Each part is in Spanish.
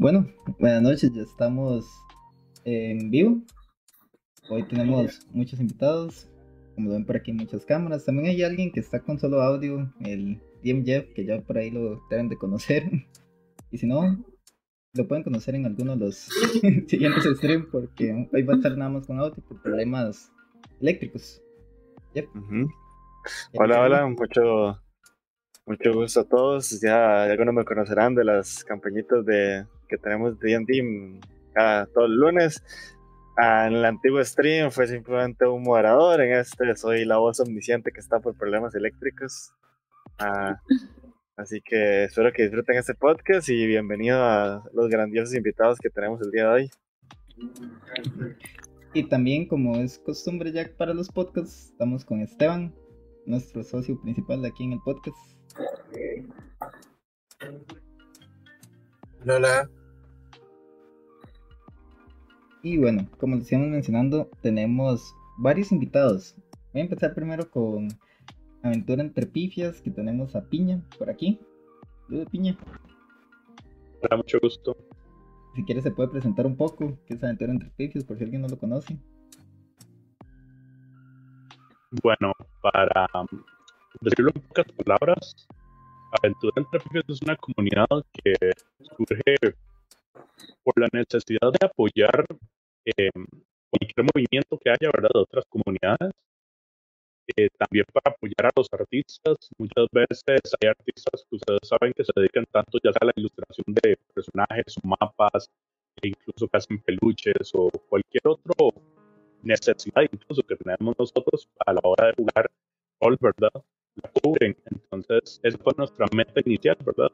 Bueno, buenas noches, ya estamos en vivo. Hoy tenemos muchos invitados, como ven por aquí, muchas cámaras. También hay alguien que está con solo audio, el DM Jeff, que ya por ahí lo deben de conocer. Y si no, lo pueden conocer en alguno de los siguientes streams, porque hoy va a estar nada más con audio por problemas eléctricos. Hola, hola, mucho, mucho gusto a todos. Ya algunos me conocerán de las campañitas de, que tenemos de D&D cada todo el lunes. Ah, en el antiguo stream fue simplemente un moderador, en este soy la voz omnisciente que está por problemas eléctricos. Ah, así que espero que disfruten este podcast y bienvenido a los grandiosos invitados que tenemos el día de hoy. Y también, como es costumbre ya para los podcasts, estamos con Esteban, nuestro socio principal aquí en el podcast. Hola. Y bueno, como les íbamos mencionando, tenemos varios invitados. Voy a empezar primero con Aventura entre Pifias, que tenemos a Piña por aquí. Saludos, Piña. Hola, mucho gusto. Si quieres se puede presentar un poco qué es Aventura entre Pifias, por si alguien no lo conoce. Bueno, para decirlo en pocas palabras, Aventura entre Pifias es una comunidad que surge por la necesidad de apoyar eh, cualquier movimiento que haya, ¿verdad?, de otras comunidades. Eh, también para apoyar a los artistas. Muchas veces hay artistas que ustedes saben que se dedican tanto ya sea a la ilustración de personajes o mapas, e incluso que hacen peluches o cualquier otro necesidad incluso que tenemos nosotros a la hora de jugar rol, ¿verdad? La cubren. Entonces, esa fue nuestra meta inicial, ¿verdad?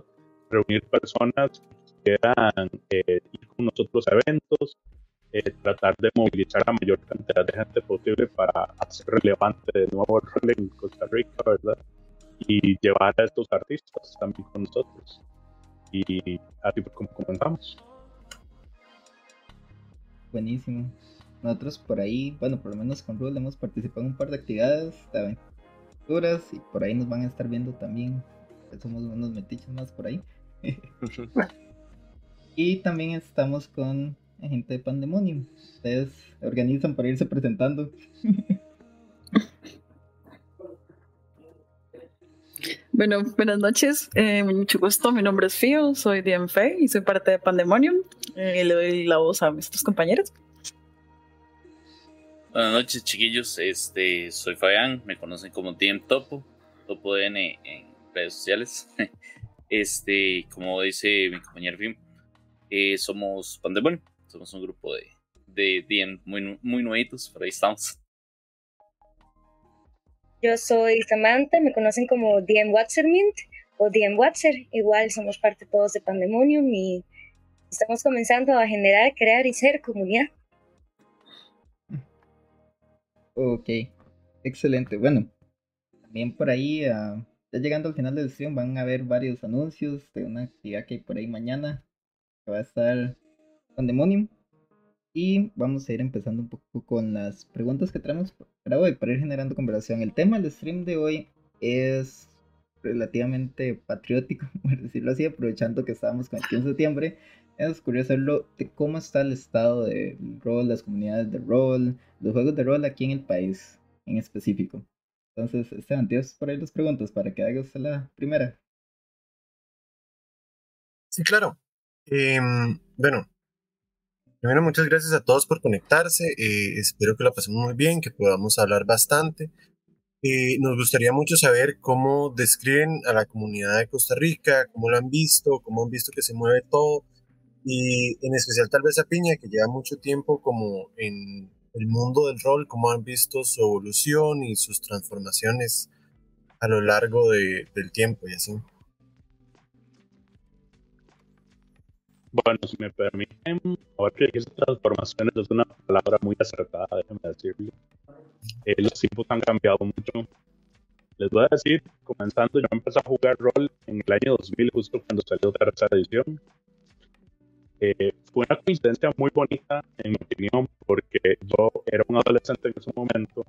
Reunir personas quieran eh, ir con nosotros a eventos, eh, tratar de movilizar a la mayor cantidad de gente posible para hacer relevante de nuevo el rol en Costa Rica, ¿verdad? Y llevar a estos artistas también con nosotros. Y así fue como comenzamos. Buenísimo. Nosotros por ahí, bueno, por lo menos con Rule hemos participado en un par de actividades de aventuras y por ahí nos van a estar viendo también. Somos unos metiches más por ahí. y también estamos con gente de Pandemonium. Ustedes organizan para irse presentando. Bueno, buenas noches, eh, mucho gusto, mi nombre es Fio, soy DMF y soy parte de Pandemonium. Eh, le doy la voz a nuestros compañeros. Buenas noches, chiquillos. Este, soy Fabián, me conocen como DM Topo, Topo N en redes sociales. Este, como dice mi compañero Fim, eh, somos Pandemonium, somos un grupo de, de DM muy, muy nuevitos, pero ahí estamos. Yo soy Samantha, me conocen como DM Watzermint o DM Watzer. Igual somos parte todos de Pandemonium y estamos comenzando a generar, crear y ser comunidad. Ok, excelente. Bueno, también por ahí, uh, ya llegando al final del stream, van a ver varios anuncios de una actividad que hay por ahí mañana, que va a estar Pandemonium. Y vamos a ir empezando un poco con las preguntas que traemos para hoy, para ir generando conversación. El tema del stream de hoy es relativamente patriótico, por decirlo así, aprovechando que estábamos con el 15 de septiembre. Es curioso hacerlo de cómo está el estado del rol, las comunidades de rol, los juegos de rol aquí en el país en específico. Entonces, Esteban, tienes por ahí las preguntas para que hagas la primera. Sí, claro. Eh, bueno, primero muchas gracias a todos por conectarse. Eh, espero que la pasemos muy bien, que podamos hablar bastante. Eh, nos gustaría mucho saber cómo describen a la comunidad de Costa Rica, cómo lo han visto, cómo han visto que se mueve todo y en especial tal vez a Piña, que lleva mucho tiempo como en el mundo del rol, cómo han visto su evolución y sus transformaciones a lo largo de, del tiempo y así. Bueno, si me permiten, ahora que dijiste transformaciones es una palabra muy acertada, déjenme decirlo. Eh, los tiempos han cambiado mucho. Les voy a decir, comenzando, yo empecé a jugar rol en el año 2000, justo cuando salió tercera edición. Eh, fue una coincidencia muy bonita, en mi opinión, porque yo era un adolescente en ese momento,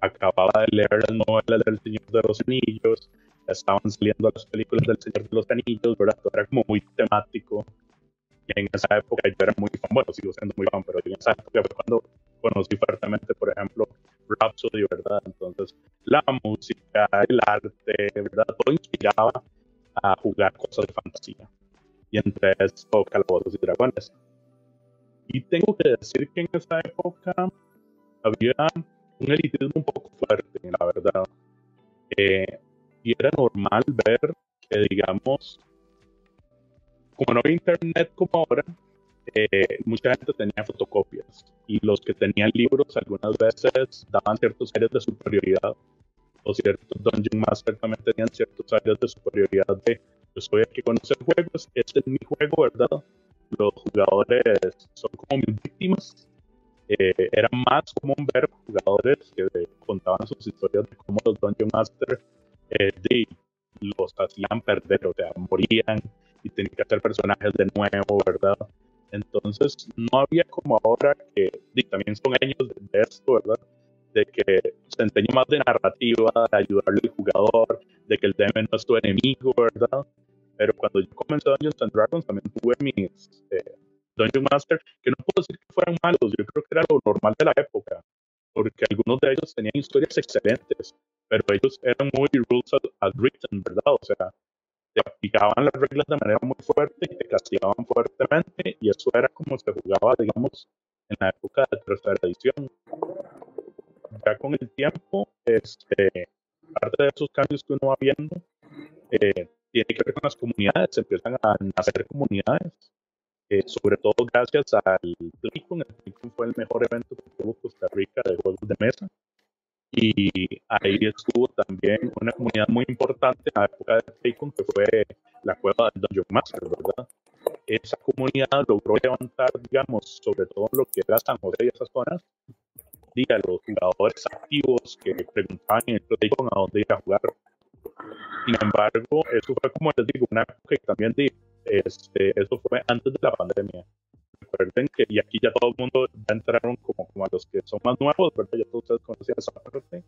acababa de leer las novelas del Señor de los Anillos, estaban saliendo las películas del Señor de los Anillos, ¿verdad? Todo era como muy temático. Y en esa época yo era muy fan, bueno, sigo siendo muy fan, pero en esa época fue cuando conocí fuertemente, por ejemplo, Rhapsody, ¿verdad? Entonces, la música, el arte, ¿verdad? Todo inspiraba a jugar cosas de fantasía. Y entre esto, Calabozos y Dragones. Y tengo que decir que en esa época había un elitismo un poco fuerte, la verdad. Eh, y era normal ver que, digamos, como no había internet como ahora, eh, mucha gente tenía fotocopias y los que tenían libros algunas veces daban ciertos áreas de superioridad o ciertos Dungeon Master también tenían ciertos áreas de superioridad de yo soy el que conoce juegos, este es mi juego, ¿verdad? Los jugadores son como mis víctimas. Eh, era más común ver jugadores que contaban sus historias de cómo los Dungeon Master eh, los hacían perder, o sea, morían y tenían que hacer personajes de nuevo, ¿verdad? Entonces, no había como ahora que, y también son años de esto, ¿verdad? De que se enseña más de narrativa, de ayudarle al jugador, de que el DM no es tu enemigo, ¿verdad? Pero cuando yo comencé Dungeons and Dragons también tuve mis eh, Dungeon Master, que no puedo decir que fueran malos, yo creo que era lo normal de la época, porque algunos de ellos tenían historias excelentes, pero ellos eran muy rules as written, ¿verdad? O sea, te aplicaban las reglas de manera muy fuerte y te castigaban fuertemente y eso era como se jugaba, digamos, en la época de tercera edición. Ya con el tiempo, este, parte de esos cambios que uno va viendo eh, tiene que ver con las comunidades, empiezan a nacer comunidades, eh, sobre todo gracias al Playcon. El Playcon fue el mejor evento que tuvo Costa Rica de juegos de mesa y ahí estuvo también una comunidad muy importante en la época de Playcon, que fue la cueva del Dungeon Master, ¿verdad? Esa comunidad logró levantar, digamos, sobre todo lo que era San José y esas zonas, y a los jugadores activos que preguntaban en el Playcon a dónde ir a jugar. Sin embargo, eso fue como les digo, una época que también este, eso fue antes de la pandemia recuerden que, y aquí ya todo el mundo ya entraron como, como a los que son más nuevos, ¿verdad? Ya todos ustedes conocían esa parte,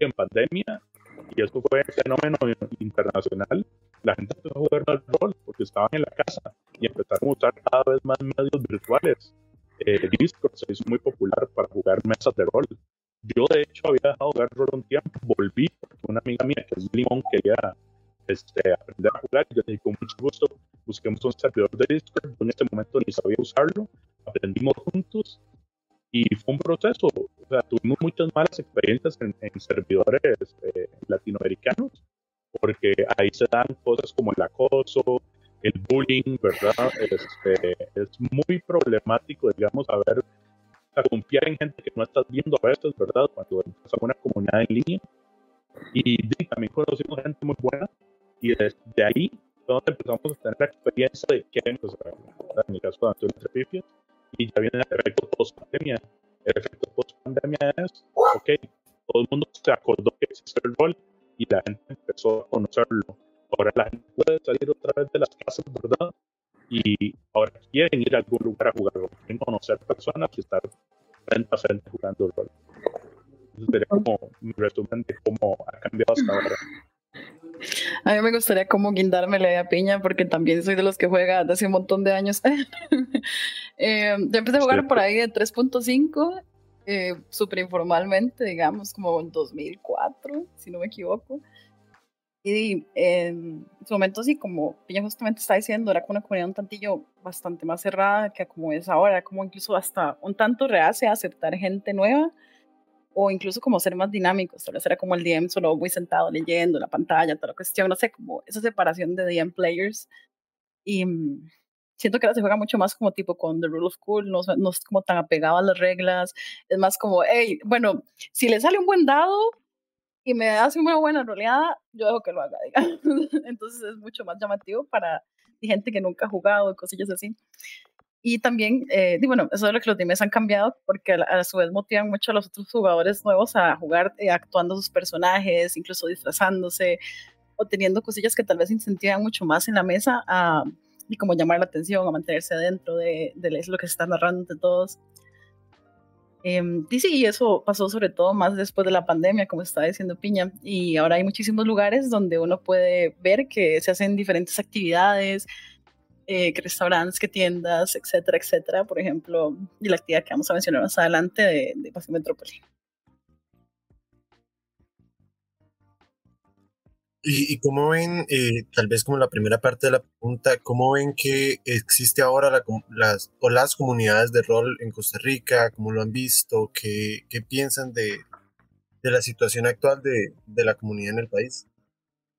en pandemia, y eso fue un fenómeno internacional, la gente empezó a jugar al rol porque estaban en la casa y empezaron a usar cada vez más medios virtuales. Eh, Discord se hizo muy popular para jugar mesas de rol. Yo, de hecho, había dejado de jugar rol un tiempo, volví porque una amiga mía, que es Limón, quería este, aprender a jugar. Yo dije, con mucho gusto, busquemos un servidor de Discord. Yo en este momento ni sabía usarlo. Aprendimos juntos y fue un proceso. O sea, tuvimos muchas malas experiencias en, servidores eh, latinoamericanos porque ahí se dan cosas como el acoso, el bullying, ¿verdad? Este, es muy problemático, digamos, a confiar en gente que no estás viendo a veces, ¿verdad? Cuando entras a una comunidad en línea. Y también conocimos gente muy buena y desde ahí donde empezamos a tener la experiencia de qué empezar. En mi caso, de Antonio y ya viene el efecto post-pandemia. El efecto post-pandemia es, ok, todo el mundo se acordó que existe el rol y la gente empezó a conocerlo. Ahora la gente puede salir otra vez de las casas, ¿verdad? Y ahora quieren ir a algún lugar a jugar rol, quieren conocer personas y estar frente a frente jugando el rol. Eso sería como mi resumen de cómo ha cambiado hasta ahora. A mí me gustaría como guindarme la piña porque también soy de los que juega desde hace un montón de años. eh, yo empecé a jugar por ahí de 3.5, eh, súper informalmente, digamos, como en 2004, si no me equivoco. Y en su momento, sí, como Piña justamente está diciendo, era como una comunidad un tantillo bastante más cerrada que como es ahora, como incluso hasta un tanto rehace a aceptar gente nueva o incluso como ser más dinámicos, tal vez era como el DM solo muy sentado leyendo la pantalla, toda la cuestión, no sé, como esa separación de DM players. Y mm, siento que ahora se juega mucho más como tipo con The Rule of Cool, no, no es como tan apegado a las reglas, es más como, hey, bueno, si le sale un buen dado y me hace una buena roleada, yo dejo que lo haga. Entonces es mucho más llamativo para gente que nunca ha jugado y cosillas así. Y también, eh, bueno, eso es lo que los DMs han cambiado porque a, su vez motivan mucho a los otros jugadores nuevos a jugar eh, actuando sus personajes, incluso disfrazándose o teniendo cosillas que tal vez incentivan mucho más en la mesa a, y como llamar la atención, a mantenerse dentro de, de lo que se está narrando entre todos. Eh, y sí, eso pasó sobre todo más después de la pandemia, como estaba diciendo Piña, y ahora hay muchísimos lugares donde uno puede ver que se hacen diferentes actividades, eh, que restaurantes, que tiendas, etcétera, etcétera. Por ejemplo, y la actividad que vamos a mencionar más adelante de, de Pasión Metrópoli. ¿Y, cómo ven, eh, tal vez como la primera parte de la pregunta, cómo ven que existe ahora las, o las comunidades de rol en Costa Rica? ¿Cómo lo han visto? ¿Qué, qué piensan de, de, la situación actual de, de, la comunidad en el país?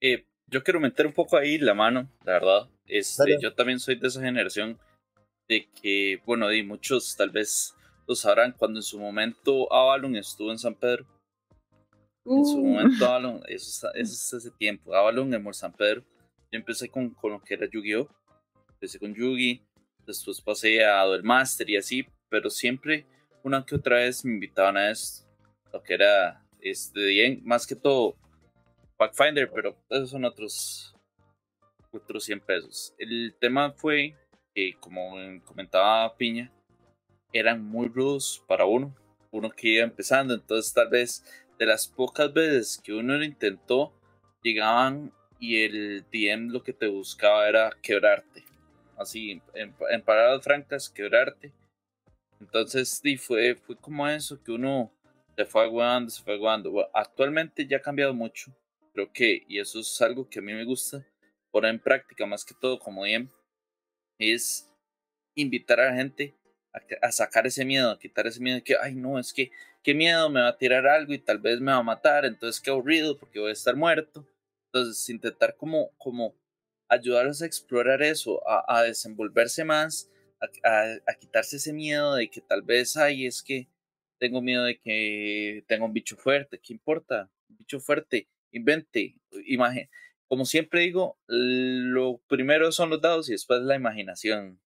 Eh, yo quiero meter un poco ahí la mano, la verdad. Este, yo también soy de esa generación de que, bueno, de muchos tal vez lo sabrán, cuando en su momento Avalon estuvo en San Pedro en su uh. momento, Avalon, eso, es hace tiempo. Avalon en San Pedro. Yo empecé con, con lo que era Yu-Gi-Oh! Empecé con Yugi, después pasé a Duel Master y así, pero siempre, una que otra vez me invitaban a esto. Lo que era, este, bien, más que todo, Pathfinder, pero esos son otros, otros 100 pesos. El tema fue que, como comentaba Piña, eran muy rudos para uno, uno que iba empezando, entonces tal vez de las pocas veces que uno lo intentó, llegaban y el DM lo que te buscaba era quebrarte. Así, en, en palabras francas, quebrarte. Entonces, sí, fue, fue como eso, que uno se fue aguando, se fue aguando. actualmente ya ha cambiado mucho. Creo que, y eso es algo que a mí me gusta poner en práctica, más que todo como DM, es invitar a la gente a, sacar ese miedo, a quitar ese miedo de que, ay, no, es que, qué miedo, me va a tirar algo y tal vez me va a matar, entonces qué aburrido porque voy a estar muerto. Entonces, intentar como, como ayudarlos a explorar eso, a, desenvolverse más, a, quitarse ese miedo de que tal vez, ay, es que tengo miedo de que tenga un bicho fuerte, ¿qué importa? Bicho fuerte, invente, imagen. Como siempre digo, lo primero son los dados y después la imaginación.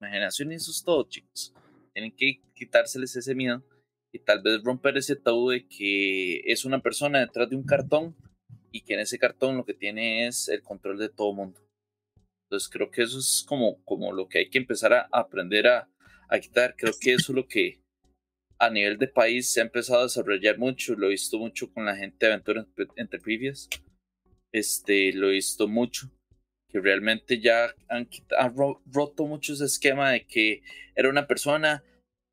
Imaginación y eso es todo, chicos. Tienen que quitárseles ese miedo y tal vez romper ese tabú de que es una persona detrás de un cartón y que en ese cartón lo que tiene es el control de todo mundo. Entonces creo que eso es como, como lo que hay que empezar a aprender a, a quitar. Creo que eso es lo que a nivel de país se ha empezado a desarrollar mucho. Lo he visto mucho con la gente de Aventura entre Previous. Este, lo he visto mucho que realmente ya han, roto mucho ese esquema de que era una persona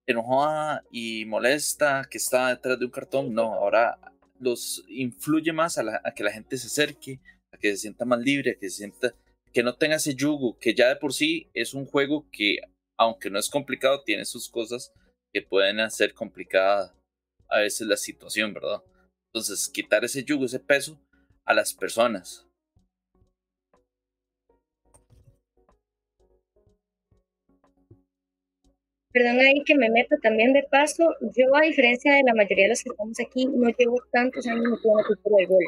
enojada y molesta que estaba detrás de un cartón. No, ahora los influye más a, que la gente se acerque, a que se sienta más libre, a que se sienta, que no tenga ese yugo, que ya de por sí es un juego que, aunque no es complicado, tiene sus cosas que pueden hacer complicada a veces la situación, ¿verdad? Entonces, quitar ese yugo, ese peso a las personas, Perdón ahí que me meto también de paso. Yo, a diferencia de la mayoría de los que estamos aquí, no llevo tantos años metido en la cultura del gol.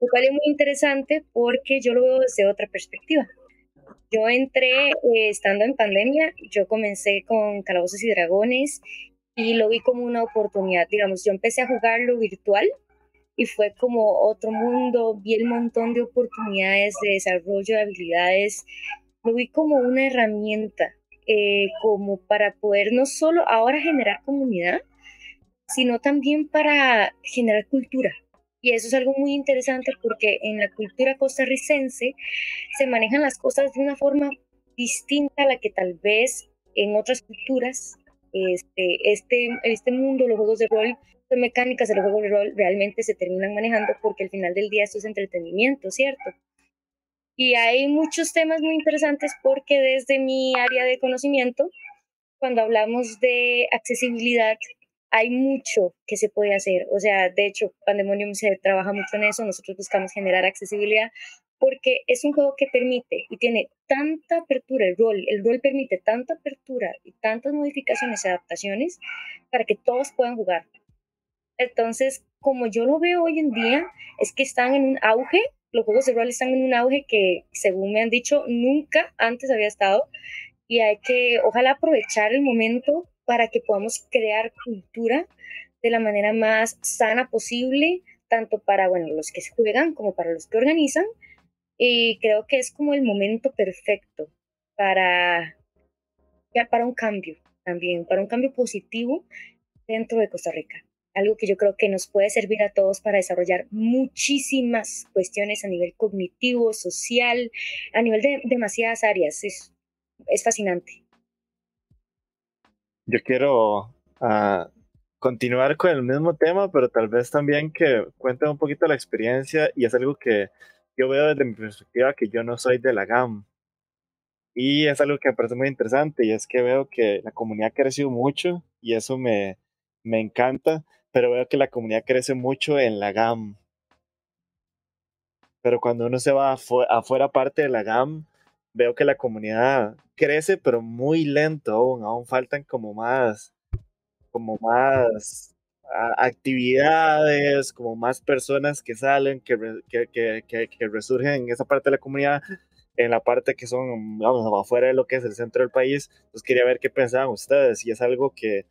Lo cual es muy interesante porque yo lo veo desde otra perspectiva. Yo entré eh, estando en pandemia, yo comencé con Calabozos y Dragones y lo vi como una oportunidad. Digamos, yo empecé a jugarlo virtual y fue como otro mundo, vi el montón de oportunidades de desarrollo de habilidades, lo vi como una herramienta eh, como para poder no solo ahora generar comunidad, sino también para generar cultura. Y eso es algo muy interesante porque en la cultura costarricense se manejan las cosas de una forma distinta a la que tal vez en otras culturas, este, este, este mundo, los juegos de rol, mecánicas de los juegos de rol realmente se terminan manejando porque al final del día esto es entretenimiento, ¿cierto? Y hay muchos temas muy interesantes porque desde mi área de conocimiento, cuando hablamos de accesibilidad, hay mucho que se puede hacer. O sea, de hecho, Pandemonium se trabaja mucho en eso. Nosotros buscamos generar accesibilidad porque es un juego que permite y tiene tanta apertura, el rol, el rol permite tanta apertura y tantas modificaciones y adaptaciones para que todos puedan jugar. Entonces, como yo lo veo hoy en día, es que están en un auge los juegos de rol están en un auge que, según me han dicho, nunca antes había estado y hay que, ojalá, aprovechar el momento para que podamos crear cultura de la manera más sana posible, tanto para, bueno, los que juegan como para los que organizan. Y creo que es como el momento perfecto para, para un cambio también, para un cambio positivo dentro de Costa Rica algo que yo creo que nos puede servir a todos para desarrollar muchísimas cuestiones a nivel cognitivo, social, a nivel de demasiadas áreas. Es es fascinante. Yo quiero ah, continuar con el mismo tema, pero tal vez también que cuenten un poquito la experiencia y es algo que yo veo desde mi perspectiva que yo no soy de la GAM. Y es algo que me parece muy interesante y es que veo que la comunidad ha crecido mucho y eso me, me encanta, pero veo que la comunidad crece mucho en la GAM. Pero cuando uno se va afuera parte de la GAM, veo que la comunidad crece, pero muy lento aún, aún faltan como más, como más actividades, como más personas que salen, que, que, que, que, resurgen en esa parte de la comunidad, en la parte que son, vamos, afuera de lo que es el centro del país. Entonces quería ver qué pensaban ustedes, y es algo que,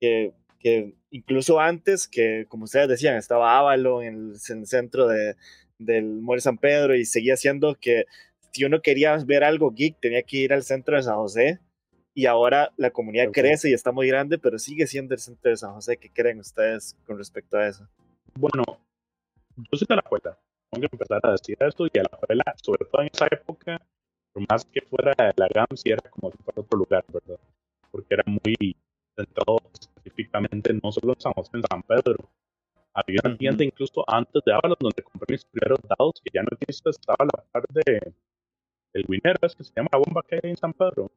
que, que incluso antes, que como ustedes decían, estaba Ávalo en el, en el centro de, del Mall San Pedro y seguía siendo que si uno quería ver algo geek, tenía que ir al centro de San José. Y ahora la comunidad crece y está muy grande, pero sigue siendo el centro de San José. ¿Qué creen ustedes con respecto a eso? Bueno, yo sí te la cuenta. Tengo que empezar a decir esto y a la escuela, sobre todo en esa época, por más que fuera de la GAM, sí era como si fuera otro lugar, ¿verdad? Porque era muy centrado específicamente no solo en San José, en San Pedro. Había una tienda incluso antes de Ábalos donde compré mis primeros dados, que ya no existe, estaba a la par de, el Winner, es que se llama la bomba que hay en San Pedro.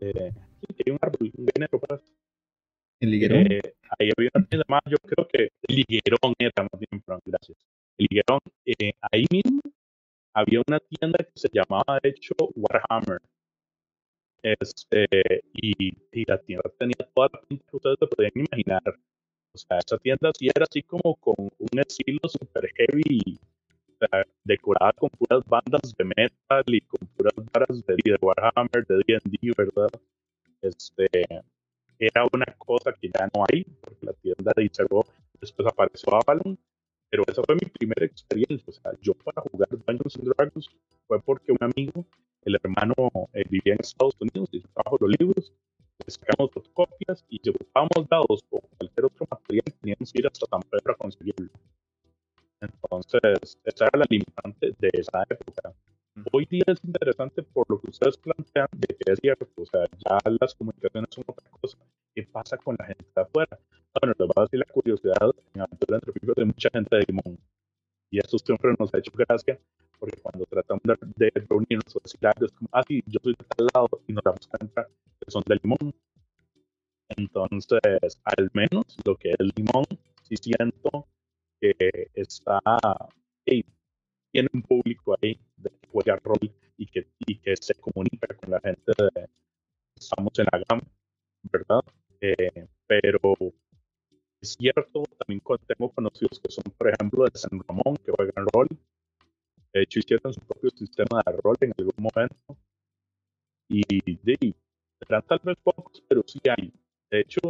Eh, sí, que hay un árbol, un Winero, pues. ¿El liguerón? Eh, ahí había una tienda más, yo creo que el liguerón era más bien, perdón, gracias. El liguerón, eh, ahí mismo había una tienda que se llamaba, de hecho, Warhammer. Este, y, y la tienda tenía toda la pinta que ustedes se podían imaginar. O sea, esa tienda sí era así como con un estilo super heavy decorada con puras bandas de metal y con puras varas de, de Warhammer, de D&D, ¿verdad? Este, era una cosa que ya no hay, porque la tienda de cerró, después apareció Avalon, pero esa fue mi primera experiencia, o sea, yo para jugar Dungeons and Dragons fue porque un amigo, el hermano, eh, vivía en Estados Unidos y trajo los libros, le sacamos fotocopias y si buscábamos dados o cualquier otro material teníamos que ir hasta San Pedro a conseguirlo. Entonces, esa era la limitante de esa época. Hoy día es interesante por lo que ustedes plantean de que es cierto, o sea, ya las comunicaciones son otra cosa. ¿Qué pasa con la gente de afuera? Bueno, les voy a decir la curiosidad en aventura entre de mucha gente de Limón. Y eso siempre nos ha hecho gracia, porque cuando tratamos de, reunirnos o decir algo, es como, ah, sí, yo soy de tal lado, y nos damos cuenta que son de Limón. Entonces, al menos lo que es Limón, sí siento que está, tiene un público ahí de que juega rol y que, y que se comunica con la gente de, estamos en la GAM, ¿verdad? Eh, pero cierto, también tengo conocidos que son, por ejemplo, de San Ramón, que juegan rol. De hecho, hicieron su propio sistema de rol en algún momento. Y de, serán tal vez pocos, pero sí hay. De hecho,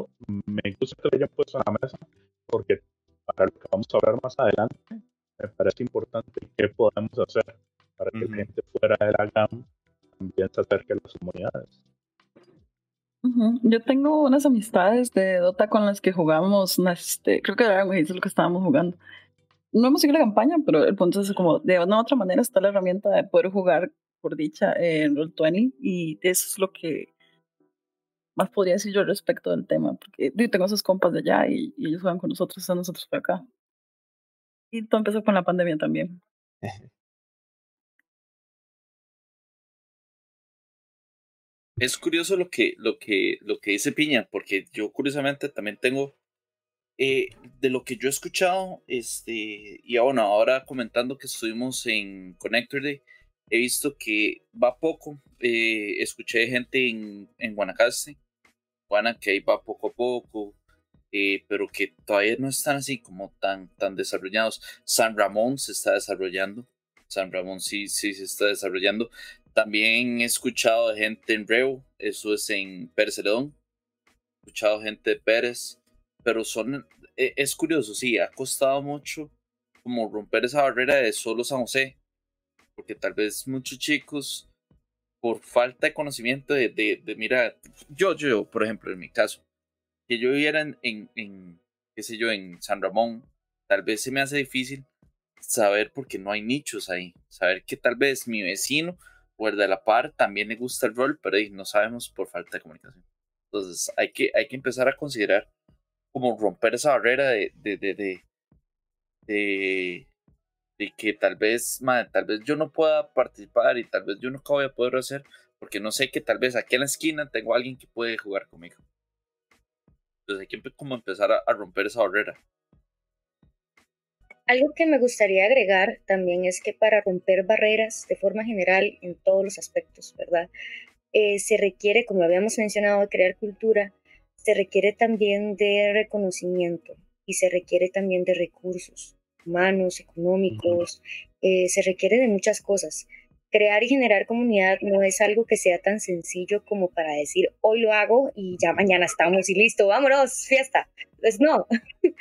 me gusta que lo hayan puesto en la mesa porque para lo que vamos a hablar más adelante, me parece importante qué podemos hacer para que la gente fuera de la GAM también se acerque a las comunidades. Yo tengo unas amistades de Dota con las que jugamos, este, creo que era es lo que estábamos jugando. No hemos seguido la campaña, pero el punto es como, de una u otra manera está la herramienta de poder jugar por dicha en Roll20 y eso es lo que más podría decir yo respecto del tema, porque yo tengo esos compas de allá y, ellos juegan con nosotros, están nosotros por acá. Y todo empezó con la pandemia también. Es curioso lo que, lo que, lo que dice Piña, porque yo curiosamente también tengo eh, de lo que yo he escuchado, este, y bueno, ahora comentando que estuvimos en Connector he visto que va poco. Eh, escuché gente en, en Guanacaste Juana que ahí va poco a poco, eh, pero que todavía no están así como tan, tan desarrollados. San Ramón se está desarrollando, San Ramón sí, sí se está desarrollando. También he escuchado de gente en Reo, eso es en Pérez He escuchado gente de Pérez, pero son, e, es curioso, sí, ha costado mucho como romper esa barrera de solo San José, porque tal vez muchos chicos por falta de conocimiento de, de, mira, yo, yo, por ejemplo, en mi caso, que yo viviera en, en, qué sé yo, en San Ramón, tal vez se me hace difícil saber porque no hay nichos ahí, saber que tal vez mi vecino o el de la par también le gusta el rol, pero no sabemos por falta de comunicación. Entonces hay que, hay que empezar a considerar como romper esa barrera de, de, de, de, de, que tal vez, tal vez yo no pueda participar y tal vez yo nunca voy a poder hacer porque no sé que tal vez aquí en la esquina tengo a alguien que puede jugar conmigo. Entonces hay que como empezar a, romper esa barrera. Algo que me gustaría agregar también es que para romper barreras de forma general en todos los aspectos, ¿verdad? Eh, se requiere, como habíamos mencionado, de crear cultura, se requiere también de reconocimiento y se requiere también de recursos humanos, económicos, eh, se requiere de muchas cosas crear y generar comunidad no es algo que sea tan sencillo como para decir hoy lo hago y ya mañana estamos y listo, vámonos, fiesta. Pues no,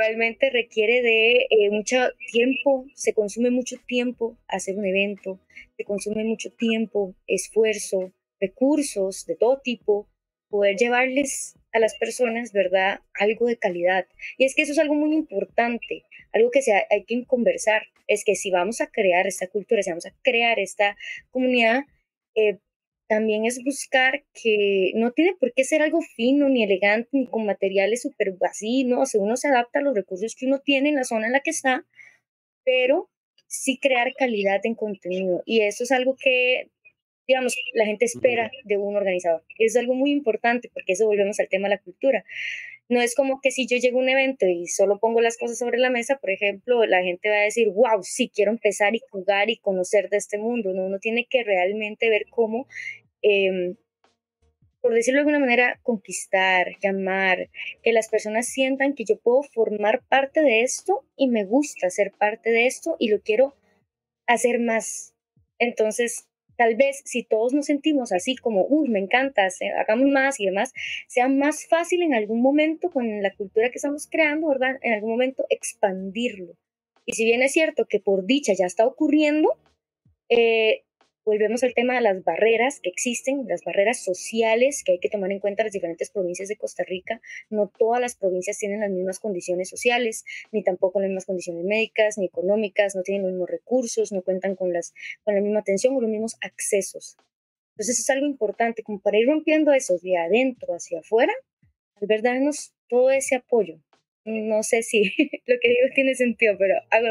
realmente requiere de eh, mucho tiempo, se consume mucho tiempo hacer un evento, se consume mucho tiempo, esfuerzo, recursos de todo tipo, poder llevarles a las personas, ¿verdad? Algo de calidad. Y es que eso es algo muy importante, algo que se hay que conversar, es que si vamos a crear esta cultura, si vamos a crear esta comunidad, eh, también es buscar que no tiene por qué ser algo fino, ni elegante, ni con materiales súper así, ¿no? O sea, uno se adapta a los recursos que uno tiene en la zona en la que está, pero sí crear calidad en contenido. Y eso es algo que digamos, la gente espera de un organizador. Es algo muy importante porque eso volvemos al tema de la cultura. No es como que si yo llego a un evento y solo pongo las cosas sobre la mesa, por ejemplo, la gente va a decir, wow, sí, quiero empezar y jugar y conocer de este mundo. No, uno tiene que realmente ver cómo, em, por decirlo de alguna manera, conquistar, llamar, que las personas sientan que yo puedo formar parte de esto y me gusta ser parte de esto y lo quiero hacer más. Entonces, tal vez si todos nos sentimos así como, uy, me encanta, hagamos más y demás, sea más fácil en algún momento con la cultura que estamos creando, ¿verdad? En algún momento expandirlo. Y si bien es cierto que por dicha ya está ocurriendo, eh, volvemos al tema de las barreras que existen, las barreras sociales que hay que tomar en cuenta las diferentes provincias de Costa Rica. No todas las provincias tienen las mismas condiciones sociales, ni tampoco las mismas condiciones médicas, ni económicas, no tienen los mismos recursos, no cuentan con, las, con la misma atención o los mismos accesos. Entonces es algo importante, como para ir rompiendo eso de adentro hacia afuera, al ver darnos todo ese apoyo. No sé si lo que digo tiene sentido, pero hago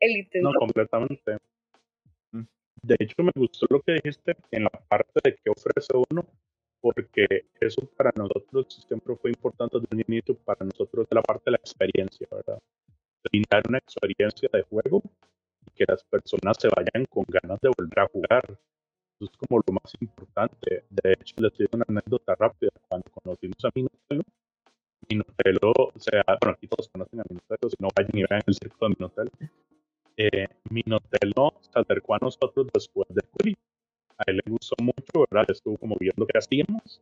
el intento. No, completamente. De hecho, me gustó lo que dijiste en la parte de que ofrece uno, porque eso para nosotros siempre fue importante desde un inicio, para nosotros la parte de la experiencia, ¿verdad? Brindar una experiencia de juego y que las personas se vayan con ganas de volver a jugar. Eso es como lo más importante. De hecho, les digo una anécdota rápida. Cuando conocimos a Minotelo, Minotelo, o sea, bueno, aquí todos conocen a Minotelo, si no vayan y vean el circo de Minotelo eh, Minotelo se acercó a nosotros después de Curi. A él le gustó mucho, ¿verdad? Estuvo como viendo qué hacíamos.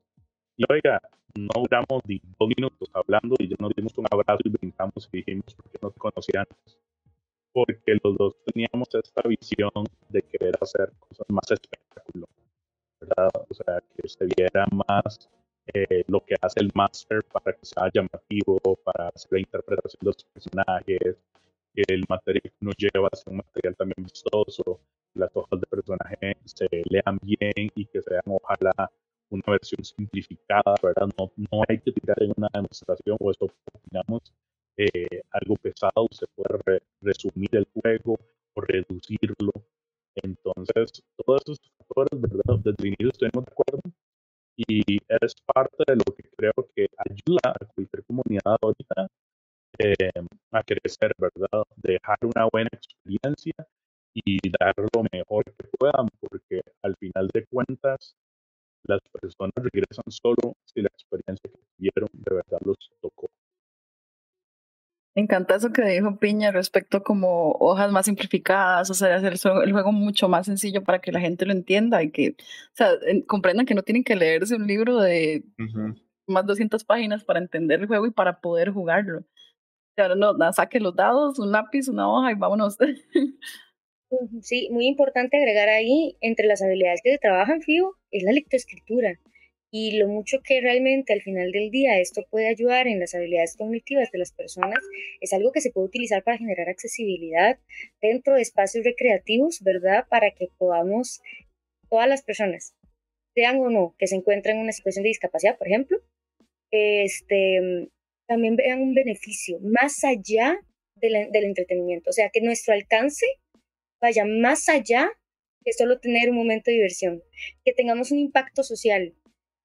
Y oiga, no duramos ni dos minutos hablando y ya nos dimos un abrazo y brincamos y dijimos, ¿por qué no te conocían Porque los dos teníamos esta visión de querer hacer cosas más espectáculo, ¿verdad? O sea, que se viera más eh, lo que hace el máster para que sea llamativo, para hacer la interpretación de los personajes, el material que nos lleva sea un material también vistoso, las hojas de personaje se lean bien y que sean ojalá una versión simplificada, ¿verdad? No, no hay que tirar en una demostración o eso opinamos eh, algo pesado, se puede resumir el juego o reducirlo. Entonces, todos esos factores, ¿verdad? Desde el inicio estuvimos de acuerdo y es parte de lo que creo que ayuda a cualquier comunidad ahorita eh, a crecer, ¿verdad? Dejar una buena experiencia y dar lo mejor que puedan, porque al final de cuentas las personas regresan solo si la experiencia que tuvieron de verdad los tocó. Me encanta eso que dijo Piña respecto como hojas más simplificadas, o sea, hacer el juego mucho más sencillo para que la gente lo entienda y que, o sea, comprendan que no tienen que leerse un libro de más de 200 páginas para entender el juego y para poder jugarlo. Saque los dados, un lápiz, una hoja y vámonos. Sí, muy importante agregar ahí, entre las habilidades que se trabajan, FIO, es la lectoescritura. Y lo mucho que realmente al final del día esto puede ayudar en las habilidades cognitivas de las personas es algo que se puede utilizar para generar accesibilidad dentro de espacios recreativos, ¿verdad? Para que podamos todas las personas, sean o no, que se encuentran en una situación de discapacidad, por ejemplo, este, también vean un beneficio más allá del entretenimiento. O sea, que nuestro alcance vaya más allá que solo tener un momento de diversión, que tengamos un impacto social.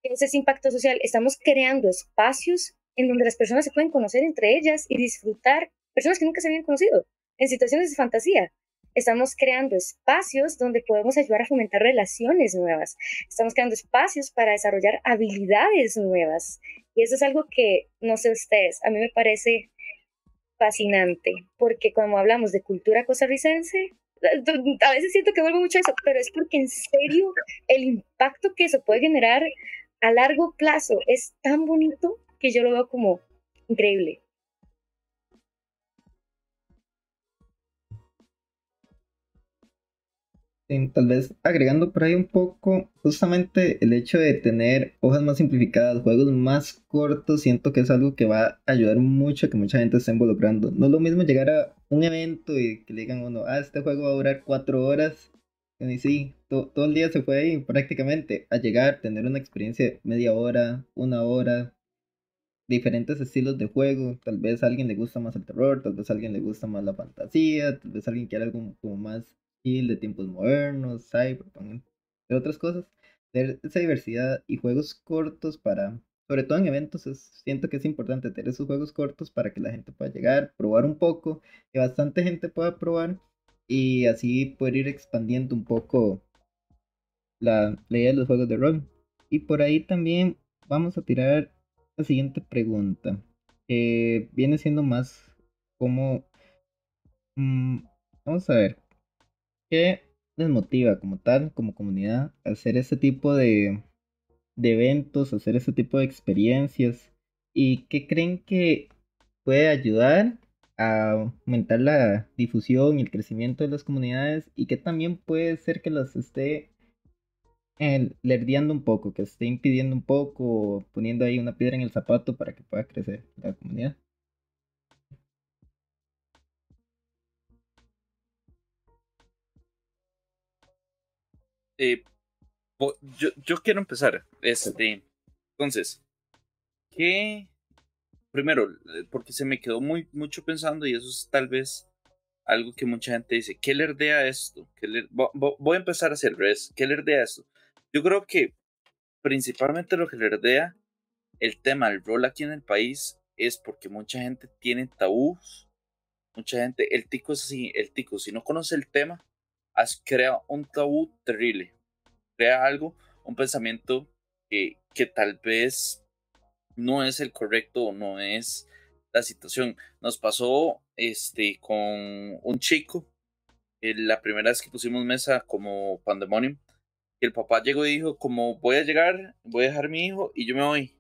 Ese impacto social, estamos creando espacios en donde las personas se pueden conocer entre ellas y disfrutar, personas que nunca se habían conocido, en situaciones de fantasía. Estamos creando espacios donde podemos ayudar a fomentar relaciones nuevas. Estamos creando espacios para desarrollar habilidades nuevas. Y eso es algo que, no sé ustedes, a mí me parece fascinante, porque cuando hablamos de cultura costarricense, a veces siento que vuelvo mucho a eso, pero es porque en serio el impacto que eso puede generar a largo plazo es tan bonito que yo lo veo como increíble. Tal vez agregando por ahí un poco, justamente el hecho de tener hojas más simplificadas, juegos más cortos, siento que es algo que va a ayudar mucho a que mucha gente esté involucrando. No es lo mismo llegar a un evento y que le digan uno, ah, este juego va a durar cuatro horas. Y sí, todo el día se fue ahí prácticamente a llegar, tener una experiencia de media hora, una hora, diferentes estilos de juego. Tal vez a alguien le gusta más el terror, tal vez a alguien le gusta más la fantasía, tal vez a alguien quiere algo como más de tiempos modernos, cyberpunk, de otras cosas. Tener esa diversidad y juegos cortos para, sobre todo en eventos, siento que es importante tener esos juegos cortos para que la gente pueda llegar, probar un poco, que bastante gente pueda probar y así poder ir expandiendo un poco la, la idea de los juegos de rol. Y por ahí también vamos a tirar la siguiente pregunta, que viene siendo más como... Mm, vamos a ver, ¿Qué les motiva como tal, como comunidad, hacer este tipo de, de eventos, hacer este tipo de experiencias? ¿Y qué creen que puede ayudar a aumentar la difusión y el crecimiento de las comunidades? ¿Y qué también puede ser que las esté eh, lerdeando un poco, que esté impidiendo un poco, poniendo ahí una piedra en el zapato para que pueda crecer la comunidad? Eh, yo, quiero empezar. Este, entonces, ¿qué? Primero, eh, porque se me quedó muy, mucho pensando y eso es tal vez algo que mucha gente dice, ¿qué le a esto? ¿Qué le... Voy a empezar a hacer, ¿qué le a esto? Yo creo que principalmente lo que le herdea el tema del rol aquí en el país es porque mucha gente tiene tabús, mucha gente, el tico es así, el tico, si no conoce el tema, creado un tabú terrible. Crea algo, un pensamiento que, que tal vez no es el correcto no es la situación. Nos pasó este, con un chico, eh, la primera vez que pusimos mesa como Pandemonium, el papá llegó y dijo, como voy a llegar, voy a dejar a mi hijo y yo me voy.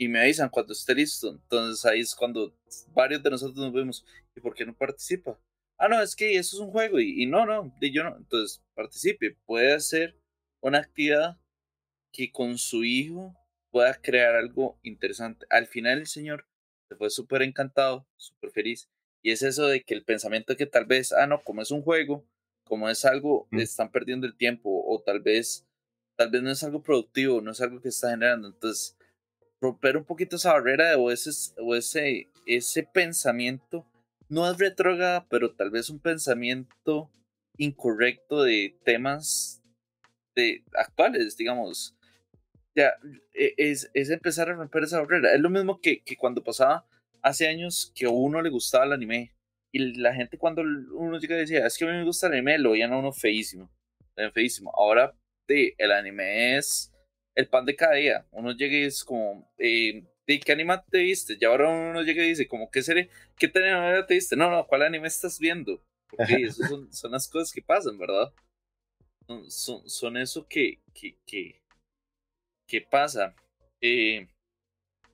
Y me avisan cuando esté listo. Entonces ahí es cuando varios de nosotros nos vemos, ¿y por qué no participa? Ah, no, es que eso es un juego y, no, no, yo no. Entonces, participe, puede hacer una actividad que con su hijo pueda crear algo interesante. Al final el señor se fue súper encantado, súper feliz. Y es eso de que el pensamiento que tal vez, ah, no, como es un juego, como es algo, están perdiendo el tiempo o tal vez, tal vez no es algo productivo, no es algo que está generando. Entonces, romper un poquito esa barrera o ese, o ese, ese pensamiento no es retrógrada, pero tal vez un pensamiento incorrecto de temas de actuales, digamos. Ya, e, es, es empezar a romper esa barrera. Es lo mismo que, que, cuando pasaba hace años que a uno le gustaba el anime. Y la gente cuando uno llega decía, es que a mí me gusta el anime, lo veían a uno feísimo. Feísimo. Ahora, sí, el anime es el pan de cada día. Uno llega y es como, eh, ¿De qué anime te viste? Y ahora uno llega y dice, como, ¿qué serie? ¿Qué anime te viste? No, no, ¿cuál anime estás viendo? Porque esas son, son, las cosas que pasan, ¿verdad? Son, son, eso que, que, que, que pasa. Eh,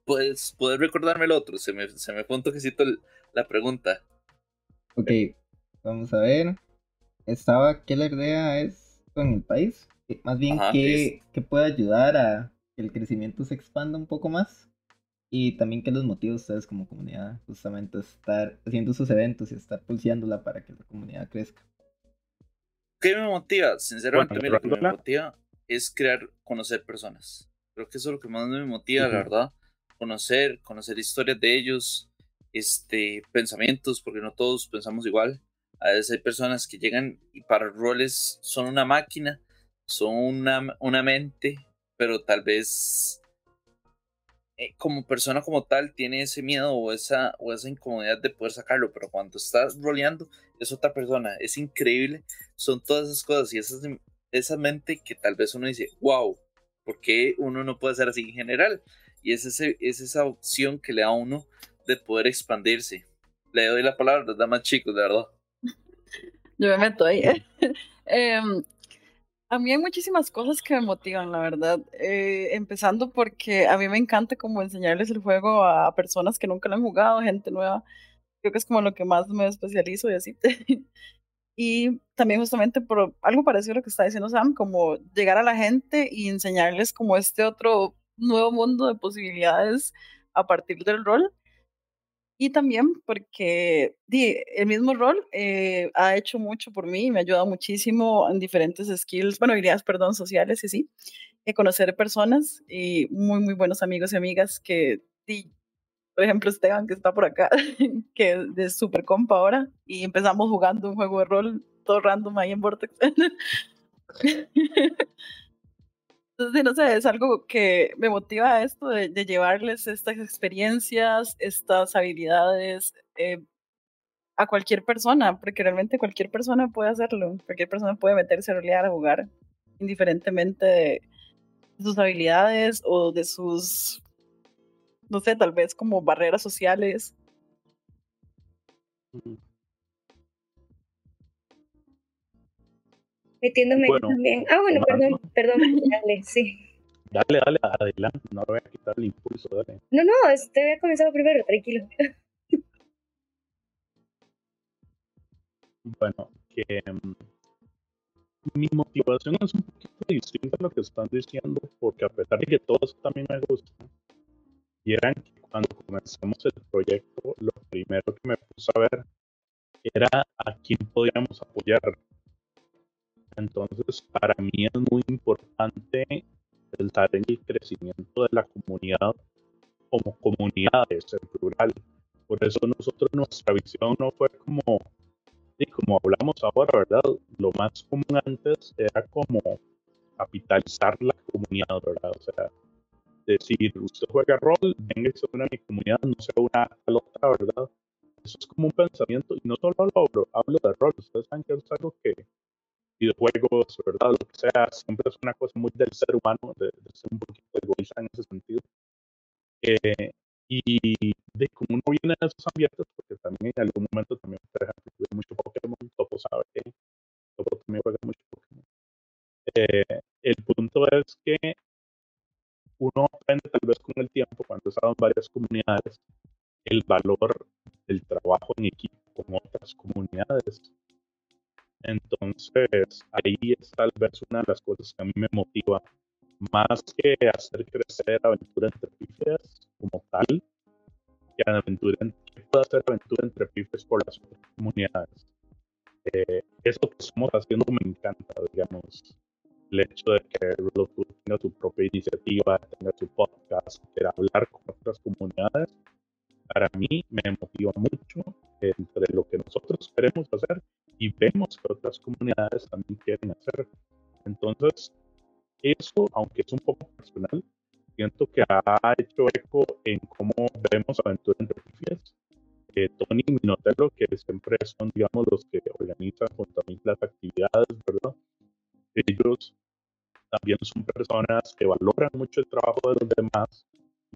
¿puedes, ¿Puedes recordarme el otro? Se me, se me fue un toquecito la pregunta. Ok, vamos a ver. Estaba, ¿qué la idea es con el país? Más bien, ¿qué, ¿qué puede ayudar a que el crecimiento se expanda un poco más? Y también que los motivos ustedes como comunidad justamente estar haciendo sus eventos y estar pulseándola para que la comunidad crezca. ¿Qué me motiva? Sinceramente, Bueno, mira, lo que me motiva es crear, conocer personas. Creo que eso es lo que más me motiva, la Ujú. verdad. Conocer, conocer historias de ellos, este, pensamientos, porque no todos pensamos igual. A veces hay personas que llegan y para roles son una máquina, son una, una mente, pero tal vez eh, como persona como tal tiene ese miedo o esa, o esa incomodidad de poder sacarlo, pero cuando estás roleando es otra persona, es increíble, son todas esas cosas y esas, esa mente que tal vez uno dice, wow, ¿por qué uno no puede ser así en general? Y es, ese, es esa opción que le da a uno de poder expandirse. Le doy la palabra a los damas chicos, de verdad. Yo me meto ahí. Em, a mí hay muchísimas cosas que me motivan, la verdad. Eh, empezando porque a mí me encanta como enseñarles el juego a personas que nunca lo han jugado, gente nueva. Creo que es como lo que más me especializo y así. y también justamente por algo parecido a lo que está diciendo Sam, como llegar a la gente y enseñarles como este otro nuevo mundo de posibilidades a partir del rol. Y también porque el mismo rol eh, ha hecho mucho por mí, me ha ayudado muchísimo en diferentes skills, bueno, habilidades, perdón, sociales y sí, eh, conocer personas y muy, muy buenos amigos y amigas que, di, por ejemplo, Esteban, que está por acá, que es súper compa ahora, y empezamos jugando un juego de rol todo random ahí en Vortex. Entonces, no sé, es algo que me motiva esto de, llevarles estas experiencias, estas habilidades eh, a cualquier persona, porque realmente cualquier persona puede hacerlo, cualquier persona puede meterse a rolear, a jugar, indiferentemente de sus habilidades o de sus, no sé, tal vez como barreras sociales. Metiéndome yo también. Ah, bueno, perdón, perdón, dale, sí. Dale, dale, adelante, no le voy a quitar el impulso, dale. No, no, usted había comenzado primero, tranquilo. Bueno, que mm, mi motivación es un poquito distinta a lo que están diciendo, porque a pesar de que todo eso también me gusta, y eran que cuando comenzamos el proyecto, lo primero que me puse a ver era a quién podíamos apoyar. Entonces, para mí es muy importante pensar en el crecimiento de la comunidad como comunidades en plural. Por eso nosotros nuestra visión no fue como, como hablamos ahora, ¿verdad? Lo más común antes era como capitalizar la comunidad, ¿verdad? O sea, decir, usted juega rol, venga y se une a mi comunidad, no se una a la otra, ¿verdad? Eso es como un pensamiento, y no solo hablo, hablo de rol, ustedes saben que es algo que videojuegos, ¿verdad? Lo que sea, siempre es una cosa muy del ser humano, de, de ser un poquito egoísta en ese sentido. Eh, y de como uno viene de esos ambientes, porque también en algún momento también, por ejemplo, tuve mucho Pokémon, Topo sabe que Topo también juega mucho Pokémon. Eh, el punto es que uno aprende tal vez con el tiempo, cuando estaba en varias comunidades, el valor del trabajo en equipo con otras comunidades. Entonces, ahí es tal vez una de las cosas que a mí me motiva, más que hacer crecer Aventura entre Pifes como tal, que pueda hacer Aventura entre Pifes por las otras comunidades. Eh, eso que estamos haciendo me encanta, digamos, el hecho de que Two tenga su propia iniciativa, tenga su podcast, quiera hablar con otras comunidades, para mí me motiva mucho entre lo que nosotros queremos hacer y vemos que otras comunidades también quieren hacer. Entonces, eso, aunque es un poco personal, siento que ha hecho eco en cómo vemos Aventura entre Pifias. Eh, Tony y Minotelo, que siempre son, digamos, los que organizan junto a mí las actividades, ¿verdad? Ellos también son personas que valoran mucho el trabajo de los demás,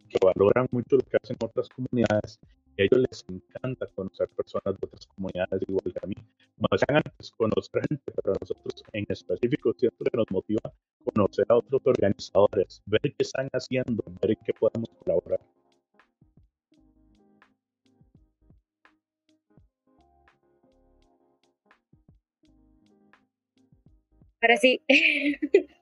que valoran mucho lo que hacen otras comunidades, y a ellos les encanta conocer personas de otras comunidades igual que a mí. Como decían antes, conocer gente, pero a nosotros en específico siempre nos motiva conocer a otros organizadores, ver qué están haciendo, ver qué podemos colaborar. Ahora sí.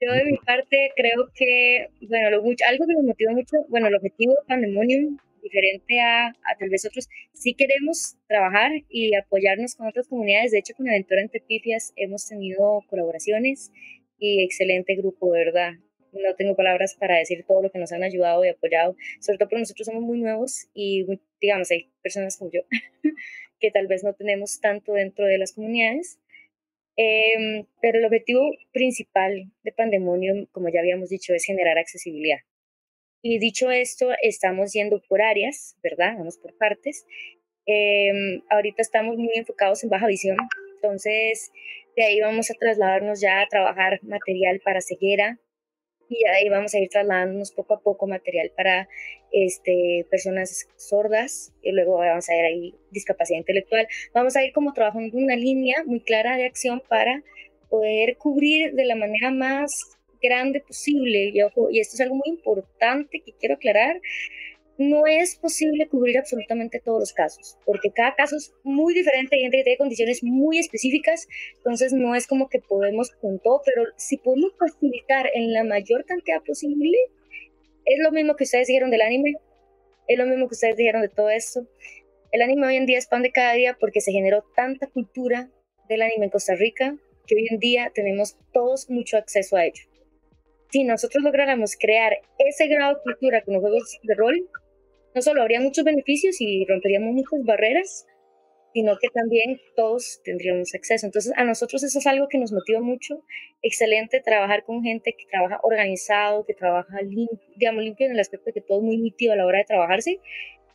Yo de mi parte creo que, bueno, lo mucho, algo que me motiva mucho, bueno, el objetivo de Pandemonium, diferente a, a, tal vez otros, sí queremos trabajar y apoyarnos con otras comunidades. De hecho, con Aventura entre Pifias hemos tenido colaboraciones y excelente grupo, ¿verdad? No tengo palabras para decir todo lo que nos han ayudado y apoyado, sobre todo porque nosotros somos muy nuevos y, digamos, hay personas como yo que tal vez no tenemos tanto dentro de las comunidades. Eh, pero el objetivo principal de Pandemonium, como ya habíamos dicho, es generar accesibilidad. Y dicho esto, estamos yendo por áreas, ¿verdad? Vamos por partes. Eh, ahorita estamos muy enfocados en baja visión, entonces de ahí vamos a trasladarnos ya a trabajar material para ceguera, y ahí vamos a ir trasladándonos poco a poco material para este, personas sordas y luego vamos a ir ahí discapacidad intelectual. Vamos a ir como trabajando una línea muy clara de acción para poder cubrir de la manera más grande posible. Y, y esto es algo muy importante que quiero aclarar no es posible cubrir absolutamente todos los casos, porque cada caso es muy diferente, que tiene condiciones muy específicas, entonces no es como que podemos con todo, pero si podemos facilitar en la mayor cantidad posible, es lo mismo que ustedes dijeron del anime, es lo mismo que ustedes dijeron de todo esto. El anime hoy en día es pan de cada día porque se generó tanta cultura del anime en Costa Rica que hoy en día tenemos todos mucho acceso a ello. Si nosotros lográramos crear ese grado de cultura con los juegos de rol, no solo habría muchos beneficios y romperíamos muchas barreras, sino que también todos tendríamos acceso. Entonces, a nosotros eso es algo que nos motiva mucho. Excelente trabajar con gente que trabaja organizado, que trabaja limpio, digamos, limpio en el aspecto de que todo es muy nítido a la hora de trabajarse.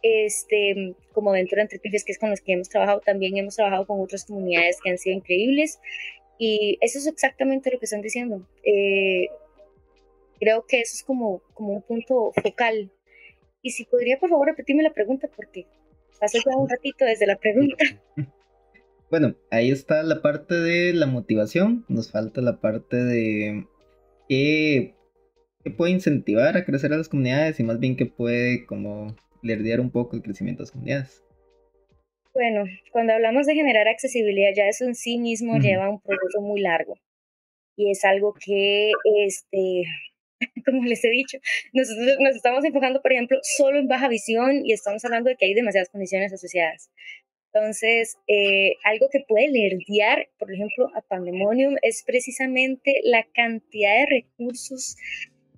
Este, como Aventura Entre Pifes, que es con los que hemos trabajado, también hemos trabajado con otras comunidades que han sido increíbles. Y eso es exactamente lo que están diciendo. Eh, creo que eso es como, como un punto focal y si podría, por favor, repetirme la pregunta porque pasó ya un ratito desde la pregunta. Bueno, ahí está la parte de la motivación. Nos falta la parte de qué, puede incentivar a crecer a las comunidades y más bien qué puede como lerdear un poco el crecimiento de las comunidades. Bueno, cuando hablamos de generar accesibilidad, ya eso en sí mismo lleva un proceso muy largo. Y es algo que este, como les he dicho, nosotros nos estamos enfocando, por ejemplo, solo en baja visión y estamos hablando de que hay demasiadas condiciones asociadas. Entonces, eh, algo que puede lerdear, por ejemplo, a Pandemonium es precisamente la cantidad de recursos,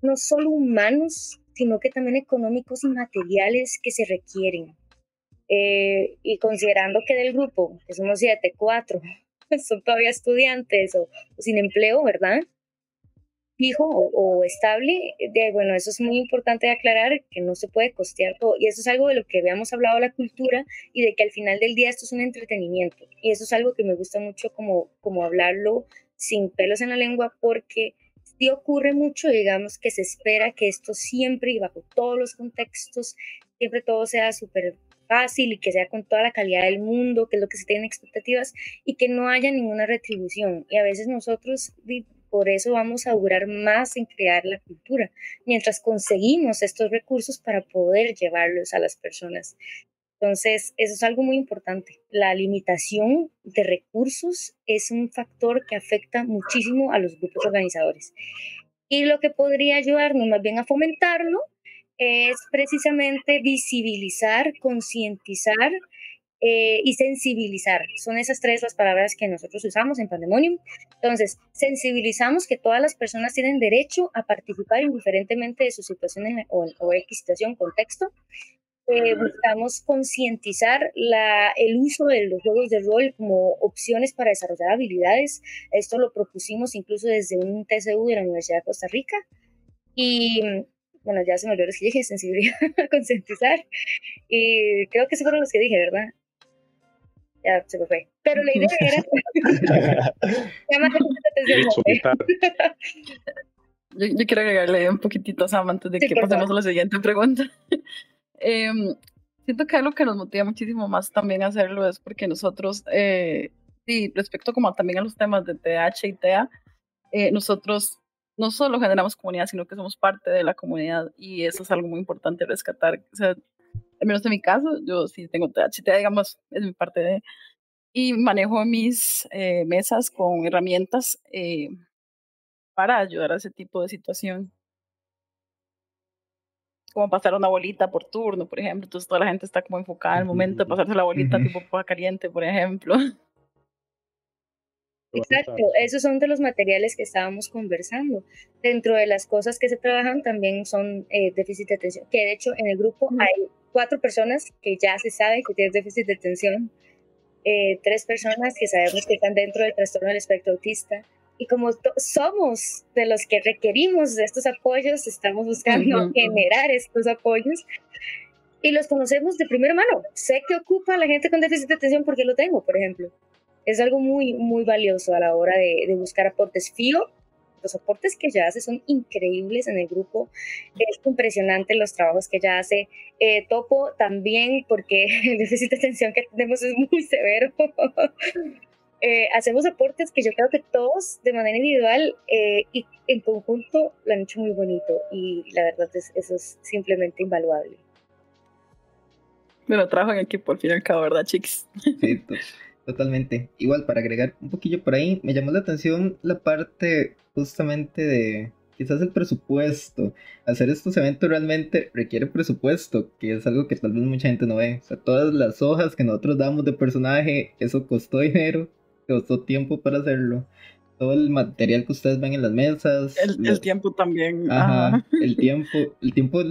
no solo humanos, sino que también económicos y materiales que se requieren. Eh, y considerando que del grupo, que somos siete, cuatro, son todavía estudiantes o sin empleo, ¿verdad? Fijo o, estable, de, bueno, eso es muy importante de aclarar que no se puede costear todo. Y eso es algo de lo que habíamos hablado la cultura y de que al final del día esto es un entretenimiento. Y eso es algo que me gusta mucho como, como hablarlo sin pelos en la lengua porque sí ocurre mucho, digamos, que se espera que esto siempre y bajo todos los contextos, siempre todo sea súper fácil y que sea con toda la calidad del mundo, que es lo que se tienen expectativas y que no haya ninguna retribución. Y a veces nosotros por eso vamos a durar más en crear la cultura, mientras conseguimos estos recursos para poder llevarlos a las personas. Entonces, eso es algo muy importante. La limitación de recursos es un factor que afecta muchísimo a los grupos organizadores. Y lo que podría ayudarnos más bien a fomentarlo es precisamente visibilizar, concientizar eh, y sensibilizar. Son esas tres las palabras que nosotros usamos en Pandemonium. Entonces, sensibilizamos que todas las personas tienen derecho a participar indiferentemente de su situación o, o X situación, contexto. Eh, buscamos concientizar el uso de los juegos de rol como opciones para desarrollar habilidades. Esto lo propusimos incluso desde un TCU de la Universidad de Costa Rica. Y bueno, ya se me olvidó lo que dije, sensibilizar, concientizar. Y creo que esos fueron los que dije, ¿verdad? ya se me fue. Pero la idea era... yo, yo, quiero agregarle un poquitito a Sam antes de que pasemos a la siguiente pregunta. Em, siento que algo que nos motiva muchísimo más también a hacerlo es porque nosotros, eh, sí, respecto como también a los temas de TH y TA, eh, nosotros no solo generamos comunidad, sino que somos parte de la comunidad y eso es algo muy importante rescatar. O sea, al menos en mi caso, yo sí tengo THT, digamos, es mi parte de... Y manejo mis eh, mesas con herramientas eh, para ayudar a ese tipo de situación. como pasar una bolita por turno, por ejemplo. Entonces toda la gente está como enfocada en el momento de pasarse la bolita tipo paja caliente, por ejemplo. Exacto, esos son de los materiales que estábamos conversando. Dentro de las cosas que se trabajan también son eh, déficit de atención, que de hecho en el grupo hay cuatro personas que ya se sabe que tienen déficit de atención, eh, tres personas que sabemos que están dentro del trastorno del espectro autista. Y como somos de los que requerimos de estos apoyos, estamos buscando generar estos apoyos y los conocemos de primera mano. Sé que ocupa la gente con déficit de atención porque lo tengo, por ejemplo es algo muy, muy valioso a la hora de, buscar aportes. FIO, los aportes que ella hace son increíbles en el grupo, es impresionante los trabajos que ella hace. Eh, Topo también, porque el déficit de atención que tenemos es muy severo. Eh, hacemos aportes que yo creo que todos de manera individual eh, y en conjunto lo han hecho muy bonito y la verdad es eso es simplemente invaluable. Me lo trajo en equipo al fin y al cabo, ¿verdad, chicos? Sí, Totalmente. Igual, para agregar un poquillo por ahí, me llamó la atención la parte justamente de quizás el presupuesto. Hacer estos eventos realmente requiere presupuesto, que es algo que tal vez mucha gente no ve. O sea, todas las hojas que nosotros damos de personaje, eso costó dinero, costó tiempo para hacerlo. Todo el material que ustedes ven en las mesas. El, tiempo también. Ajá, el tiempo. El tiempo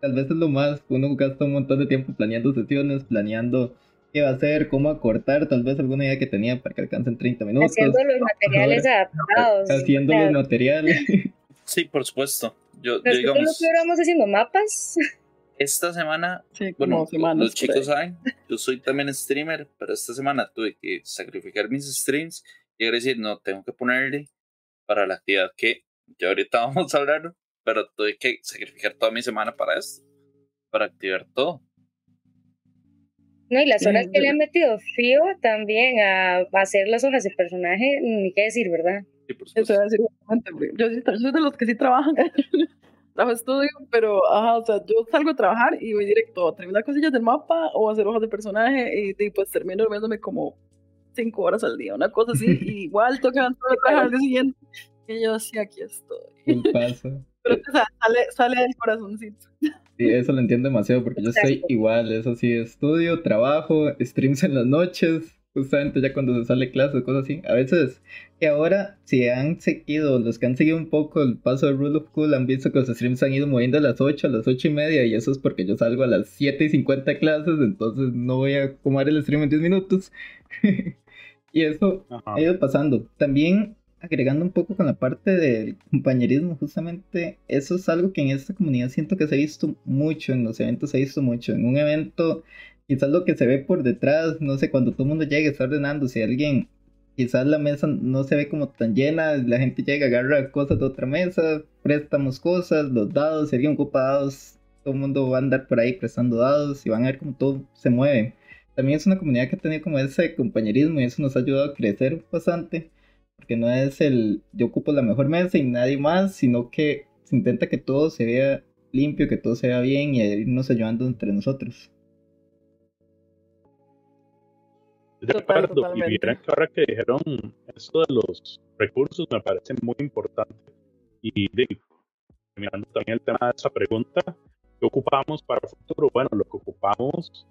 tal vez es lo más. Uno gasta un montón de tiempo planeando sesiones, planeando qué va a hacer, cómo acortar, tal vez alguna idea que tenía para que alcancen 30 minutos. Haciendo los materiales adaptados. Haciendo los materiales. Sí, por supuesto. Yo, yo digamos, lo que haciendo mapas. Esta semana, sí, bueno, los chicos saben, yo soy también streamer, pero esta semana tuve que sacrificar mis streams y decir, no, tengo que ponerle para la actividad que ya ahorita vamos a hablar, pero tuve que sacrificar toda mi semana para esto, para activar todo. No, y las horas que le han metido frío también a, hacer las hojas de personaje, ni qué decir, ¿verdad? Sí, por Eso decir yo, yo soy de los que sí trabajan. Trabajo estudio, pero ajá, o sea, yo salgo a trabajar y voy directo a terminar cosillas del mapa o a hacer hojas de personaje y, pues termino durmiéndome como cinco horas al día, una cosa así, y igual toca trabajar al día siguiente. Y yo así, aquí estoy. ¿Qué pasa? Pero o sea, sale, sale del corazoncito. Sí, eso lo entiendo demasiado porque yo soy igual, eso sí, estudio, trabajo, streams en las noches, justamente ya cuando se sale clase, cosas así. A veces, que ahora, si han seguido, los que han seguido un poco el paso de Rule of Cool, han visto que los streams han ido moviendo a las 8, a las 8 y media, y eso es porque yo salgo a las 7 y 50 clases, entonces no voy a acomodar el stream en 10 minutos. y eso ha ido pasando. También agregando un poco con la parte del compañerismo, justamente eso es algo que en esta comunidad siento que se ha visto mucho, en los eventos se ha visto mucho. En un evento, quizás lo que se ve por detrás, no sé, cuando todo el mundo llega, está ordenando, si alguien, quizás la mesa no se ve como tan llena, la gente llega, agarra cosas de otra mesa, préstamos cosas, los dados, si alguien ocupa dados, todo el mundo va a andar por ahí prestando dados y van a ver cómo todo se mueve. También es una comunidad que ha tenido como ese compañerismo y eso nos ha ayudado a crecer bastante porque no es el yo ocupo la mejor mesa y nadie más, sino que se intenta que todo se vea limpio, que todo se vea bien y irnos ayudando entre nosotros. De acuerdo, y vieran que ahora que dijeron esto de los recursos me parece muy importante. Y mirando también el tema de esa pregunta, ¿qué ocupamos para el futuro? Bueno, lo que ocupamos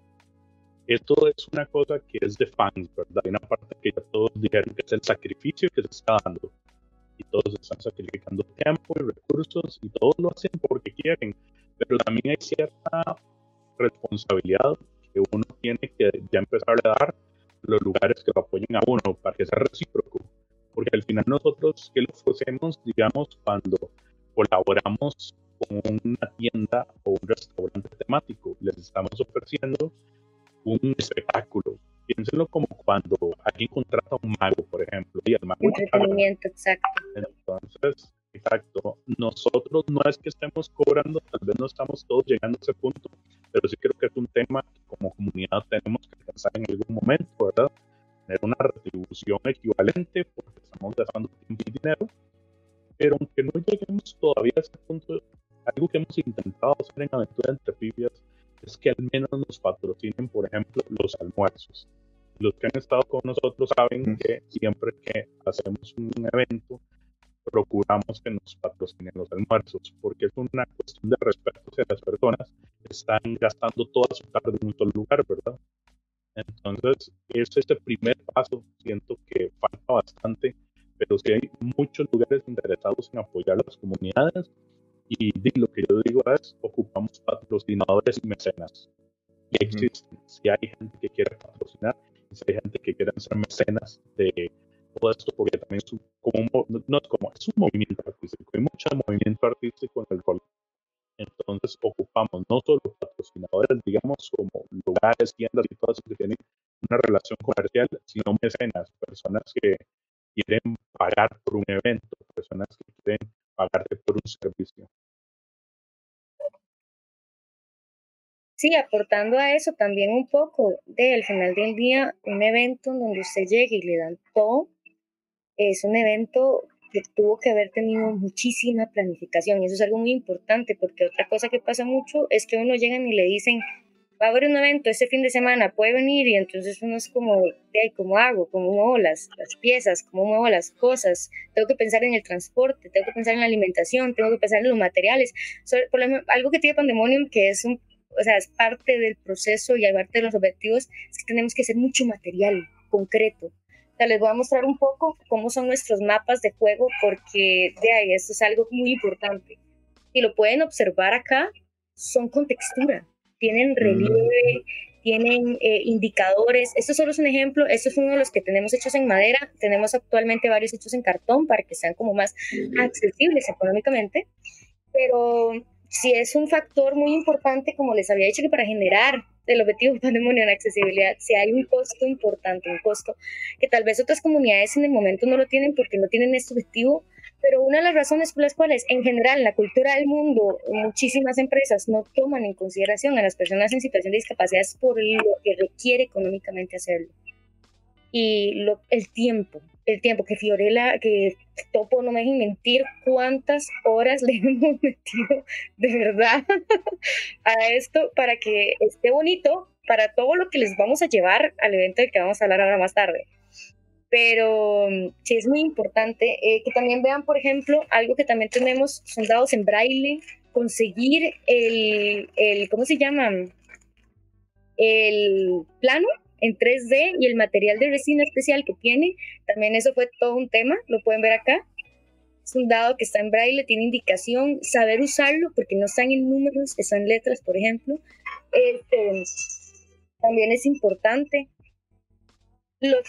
esto es una cosa que es de fans, ¿verdad? Hay una parte que ya todos dijeron que es el sacrificio que se está dando. Y todos están sacrificando tiempo y recursos y todos lo hacen porque quieren. Pero también hay cierta responsabilidad que uno tiene que ya empezar a dar los lugares que lo apoyen a uno para que sea recíproco. Porque al final nosotros, ¿qué lo hacemos, digamos, cuando colaboramos con una tienda o un restaurante temático? Les estamos ofreciendo un espectáculo. Piénsenlo como cuando alguien contrata a un mago, por ejemplo, y el mago Entretenimiento, exacto. Entonces, exacto. Nosotros no es que estemos cobrando, tal vez no estamos todos llegando a ese punto, pero sí creo que es un tema que como comunidad tenemos que pensar en algún momento, ¿verdad? Tener una retribución equivalente porque estamos gastando tiempo y dinero, pero aunque no lleguemos todavía a ese punto, algo que hemos intentado hacer en Aventura entre Pibias es que al menos nos patrocinen, por ejemplo, los almuerzos. Los que han estado con nosotros saben que siempre que hacemos un evento, procuramos que nos patrocinen los almuerzos, porque es una cuestión de respeto hacia las personas que están gastando toda su tarde en un solo lugar, ¿verdad? Entonces, es ese primer paso, siento que falta bastante, pero sí hay muchos lugares interesados en apoyar las comunidades y lo que yo digo es, ocupamos patrocinadores y mecenas. Y existen, si hay gente que quiere patrocinar, si hay gente que quiere ser mecenas de todo esto, porque también es un, como, no es como, es un movimiento artístico, hay mucho movimiento artístico en el rol. Entonces ocupamos no solo patrocinadores, digamos, como lugares, tiendas y todo eso que tienen una relación comercial, sino mecenas, personas que quieren pagar por un evento, personas que quieren pagarte por un servicio. Sí, aportando a eso también un poco de al final del día, un evento en donde usted llegue y le dan todo, es un evento que tuvo que haber tenido muchísima planificación. Y eso es algo muy importante, porque otra cosa que pasa mucho es que uno llegan y le dicen, va a haber un evento este fin de semana, puede venir, y entonces uno es como, ¿cómo hago? ¿Cómo muevo las, las piezas? ¿Cómo muevo las cosas? Tengo que pensar en el transporte, tengo que pensar en la alimentación, tengo que pensar en los materiales. por ejemplo, algo que tiene Pandemonium, que es un, o sea, es parte del proceso y parte de los objetivos, es que tenemos que hacer mucho material concreto les voy a mostrar un poco cómo son nuestros mapas de juego porque de ahí esto es algo muy importante. Y lo pueden observar acá, son con textura, tienen mm. relieve, tienen eh, indicadores. Esto solo es un ejemplo, esto es uno de los que tenemos hechos en madera, tenemos actualmente varios hechos en cartón para que sean como más accesibles económicamente, pero si es un factor muy importante, como les había dicho, que para generar el objetivo patrimonio en accesibilidad, si hay un costo importante, un costo que tal vez otras comunidades en el momento no lo tienen porque no tienen este objetivo, pero una de las razones por las cuales en general en la cultura del mundo muchísimas empresas no toman en consideración a las personas en situación de discapacidad es por lo que requiere económicamente hacerlo. Y el tiempo, el tiempo que Fiorella, que Topo no me dejen mentir cuántas horas le hemos metido de verdad a esto para que esté bonito para todo lo que les vamos a llevar al evento del que vamos a hablar ahora más tarde. Pero sí es muy importante eh, que también vean, por ejemplo, algo que también tenemos son dados en braille, conseguir el, el ¿cómo se llama? El plano en 3D y el material de resina especial que tiene, también eso fue todo un tema, lo pueden ver acá. Es un dado que está en braille, tiene indicación, saber usarlo, porque no están en números, están en letras, por ejemplo. Este, también es importante.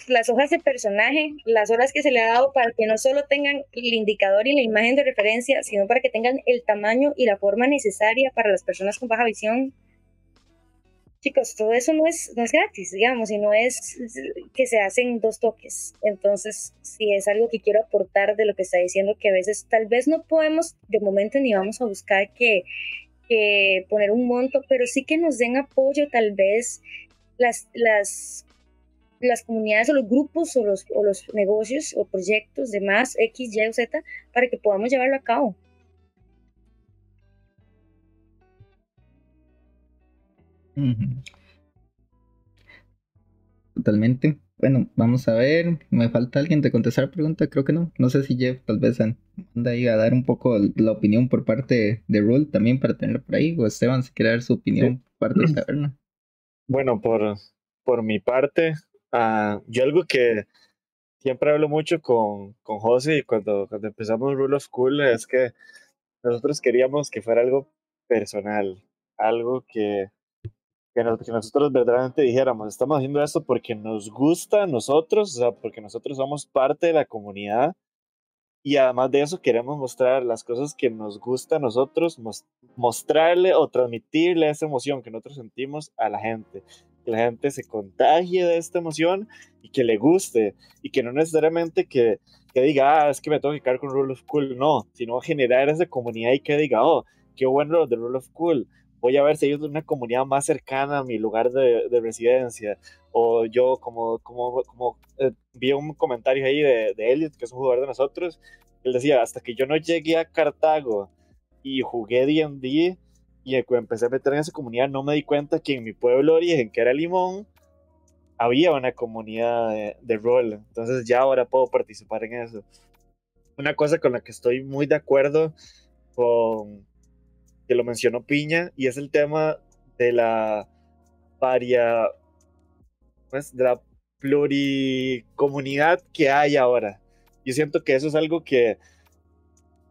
las hojas de personaje, las horas que se le ha dado para que no solo tengan el indicador y la imagen de referencia, sino para que tengan el tamaño y la forma necesaria para las personas con baja visión, chicos, todo eso no es, no es gratis, digamos, y no es que se hacen dos toques. Entonces, si es algo que quiero aportar de lo que está diciendo, que a veces tal vez no podemos de momento ni vamos a buscar que, poner un monto, pero sí que nos den apoyo tal vez las, las, las comunidades o los grupos o los, o los negocios o proyectos de más X, Y o Z para que podamos llevarlo a cabo. Totalmente. Bueno, vamos a ver. Me falta alguien de contestar la pregunta. Creo que no. No sé si Jeff tal vez anda ahí a dar un poco la opinión por parte de Rule también para tenerlo por ahí. O Esteban, si quiere dar su opinión por parte de Taberna. Bueno, por, por mi parte, uh, yo algo que siempre hablo mucho con, con José y cuando, cuando empezamos Rule of Cool es que nosotros queríamos que fuera algo personal, algo que que, nosotros verdaderamente dijéramos, estamos haciendo esto porque nos gusta a nosotros, o sea, porque nosotros somos parte de la comunidad y además de eso queremos mostrar las cosas que nos gusta a nosotros, mostrarle o transmitirle esa emoción que nosotros sentimos a la gente, que la gente se contagie de esta emoción y que le guste y que no necesariamente que, que diga, ah, es que me tengo que quedar con Rule of Cool, no, sino generar esa comunidad y que diga, oh, qué bueno lo de Rule of Cool, voy a ver si hay una comunidad más cercana a mi lugar de, de residencia. O yo, como, como, como eh, vi un comentario ahí de, de Elliot, que es un jugador de nosotros, él decía, hasta que yo no llegué a Cartago y jugué D&D y empecé a meter en esa comunidad, no me di cuenta que en mi pueblo de origen, que era Limón, había una comunidad de, de rol. Entonces ya ahora puedo participar en eso. una cosa con la que estoy muy de acuerdo con que lo mencionó Piña y es el tema de la varia pues, de la pluricomunidad que hay ahora. Yo siento que eso es algo que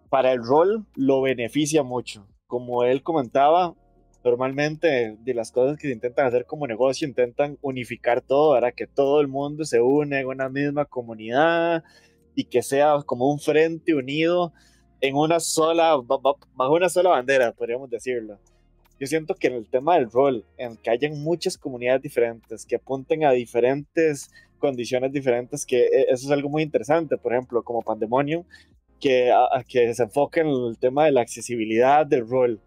para el rol lo beneficia mucho. Como él comentaba, normalmente de las cosas que se intentan hacer como negocio intentan unificar todo, para que todo el mundo se une en una misma comunidad y que sea como un frente unido en una sola, bajo una sola bandera, podríamos decirlo. Yo siento que en el tema del rol, en que hayan muchas comunidades diferentes, que apunten a diferentes condiciones diferentes, que e, eso es algo muy interesante, por ejemplo, como Pandemonium, que, que se enfoca en el tema de la accesibilidad del rol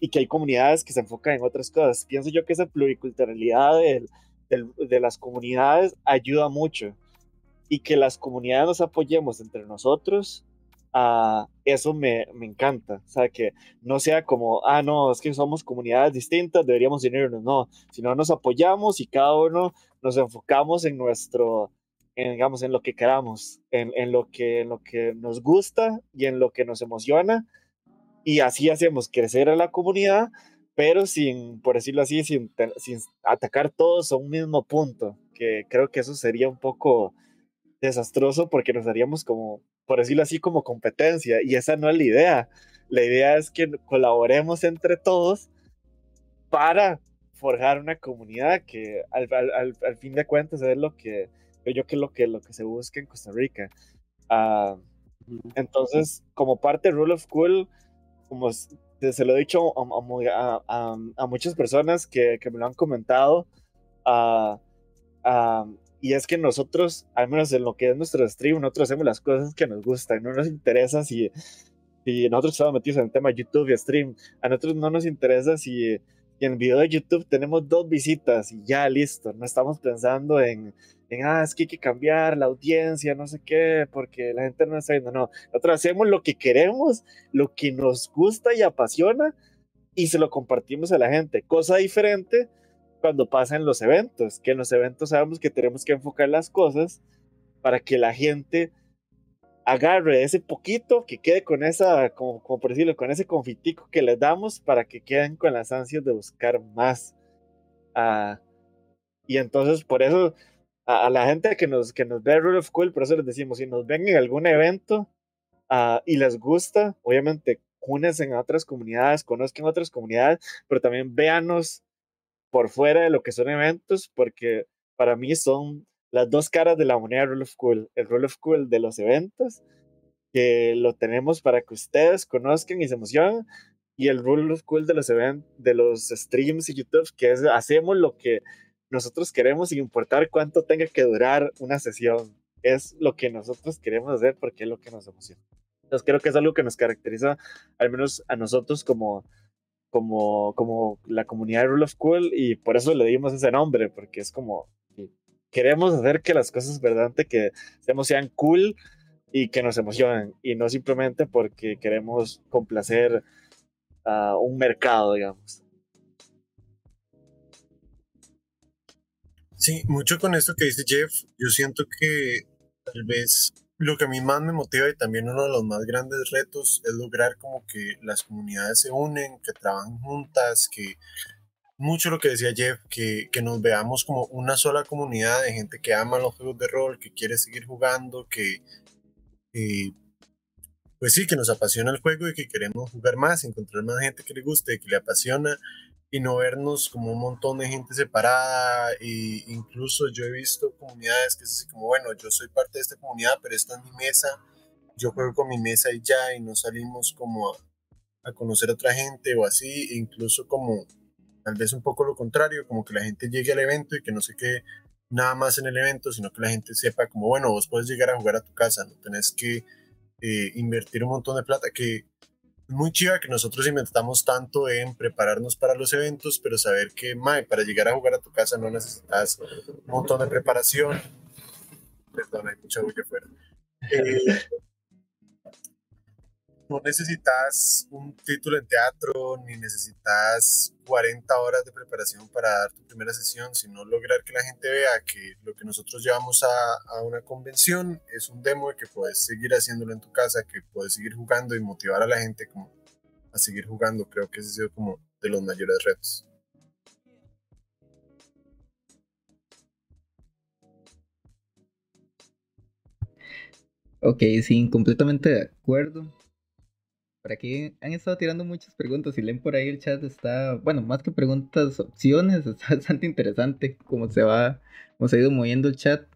y que hay comunidades que se enfocan en otras cosas. Pienso yo que esa pluriculturalidad de las comunidades ayuda mucho y que las comunidades nos apoyemos entre nosotros Ah, eso me, me, encanta. O sea, que no sea como, ah, no, es que somos comunidades distintas, deberíamos unirnos. No, sino nos apoyamos y cada uno nos enfocamos en nuestro, en, digamos, en lo que queramos, en, en, lo que, lo que nos gusta y en lo que nos emociona. Y así hacemos crecer a la comunidad, pero sin, por decirlo así, sin, sin atacar todos a un mismo punto, que creo que eso sería un poco desastroso porque nos haríamos como por decirlo así, como competencia. Y esa no es la idea. La idea es que colaboremos entre todos para forjar una comunidad que al, al, fin de cuentas es lo que yo que lo que lo que se busca en Costa Rica. Uh, entonces, como parte de Rule of Cool, como se lo he dicho a, a, a muchas personas que, que, me lo han comentado, uh, y es que nosotros, al menos en lo que es nuestro stream, nosotros hacemos las cosas que nos gustan. No nos interesa si, si nosotros estamos metidos en el tema YouTube y stream. A nosotros no nos interesa si, en el video de YouTube tenemos dos visitas y ya listo. No estamos pensando en, en, ah, es que hay que cambiar la audiencia, no sé qué, porque la gente no está viendo. No, nosotros hacemos lo que queremos, lo que nos gusta y apasiona y se lo compartimos a la gente. Cosa diferente cuando pasan los eventos, que en los eventos sabemos que tenemos que enfocar las cosas para que la gente agarre ese poquito, que quede con esa, como, por decirlo, con ese confitico que les damos para que queden con las ansias de buscar más. Uh, y entonces por eso a, la gente que nos, que nos ve Rule of Cool, por eso les decimos, si nos ven en algún evento uh, y les gusta, obviamente únense en otras comunidades, conozcan otras comunidades, pero también véanos por fuera de lo que son eventos, porque para mí son las dos caras de la moneda Roll of Cool. El Roll of Cool de los eventos, que lo tenemos para que ustedes conozcan y se emocionen, y el Roll of Cool de los eventos, de los streams y YouTube, que es hacemos lo que nosotros queremos sin importar cuánto tenga que durar una sesión. Es lo que nosotros queremos hacer porque es lo que nos emociona. Entonces creo que es algo que nos caracteriza, al menos a nosotros como como, como la comunidad de Rule of Cool y por eso le dimos ese nombre, porque es como queremos hacer que las cosas verdaderamente que hacemos sean cool y que nos emocionen y no simplemente porque queremos complacer a un mercado, digamos. Sí, mucho con esto que dice Jeff, yo siento que tal vez lo que a mí más me motiva y también uno de los más grandes retos es lograr como que las comunidades se unen, que trabajan juntas, que mucho lo que decía Jeff, que, que nos veamos como una sola comunidad de gente que ama los juegos de rol, que quiere seguir jugando, que, pues sí, que nos apasiona el juego y que queremos jugar más, encontrar más gente que le guste, que le apasiona y no vernos como un montón de gente separada e incluso yo he visto comunidades que es así como bueno yo soy parte de esta comunidad pero esta es mi mesa yo juego con mi mesa y ya y no salimos como a, conocer a otra gente o así e incluso como tal vez un poco lo contrario como que la gente llegue al evento y que no se quede nada más en el evento sino que la gente sepa como bueno vos puedes llegar a jugar a tu casa no tenés que eh, invertir un montón de plata que muy chiva que nosotros inventamos tanto en prepararnos para los eventos, pero saber que, mae, para llegar a jugar a tu casa no necesitas un montón de preparación. Perdón, hay mucha bulla afuera. Eh, no necesitas un título en teatro, ni necesitas 40 horas de preparación para dar tu primera sesión, sino lograr que la gente vea que lo que nosotros llevamos a, una convención es un demo y que puedes seguir haciéndolo en tu casa, que puedes seguir jugando y motivar a la gente como a seguir jugando. Creo que ese ha sido como de los mayores retos. Ok, sí, completamente de acuerdo. Por aquí han estado tirando muchas preguntas. Si leen por ahí el chat está, bueno, más que preguntas, opciones, está bastante interesante cómo se va, cómo se ha ido moviendo el chat.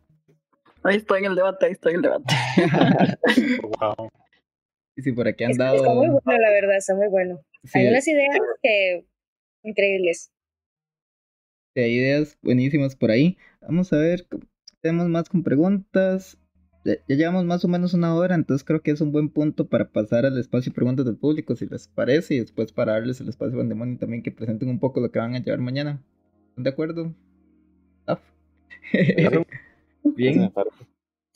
Ahí estoy en el debate, ahí estoy en el debate. Wow. Y si por aquí han Está, está muy dado, bueno, la verdad, está muy bueno. sí, Hay unas ideas que increíbles. sí, hay ideas buenísimas por ahí. Vamos a ver, tenemos más con preguntas. Ya, llevamos más o menos una hora, entonces creo que es un buen punto para pasar al espacio de preguntas del público, si les parece, y después para darles el espacio a Vandemonio también que presenten un poco lo que van a llevar mañana. ¿Están de acuerdo? Ah. Bien. Parece.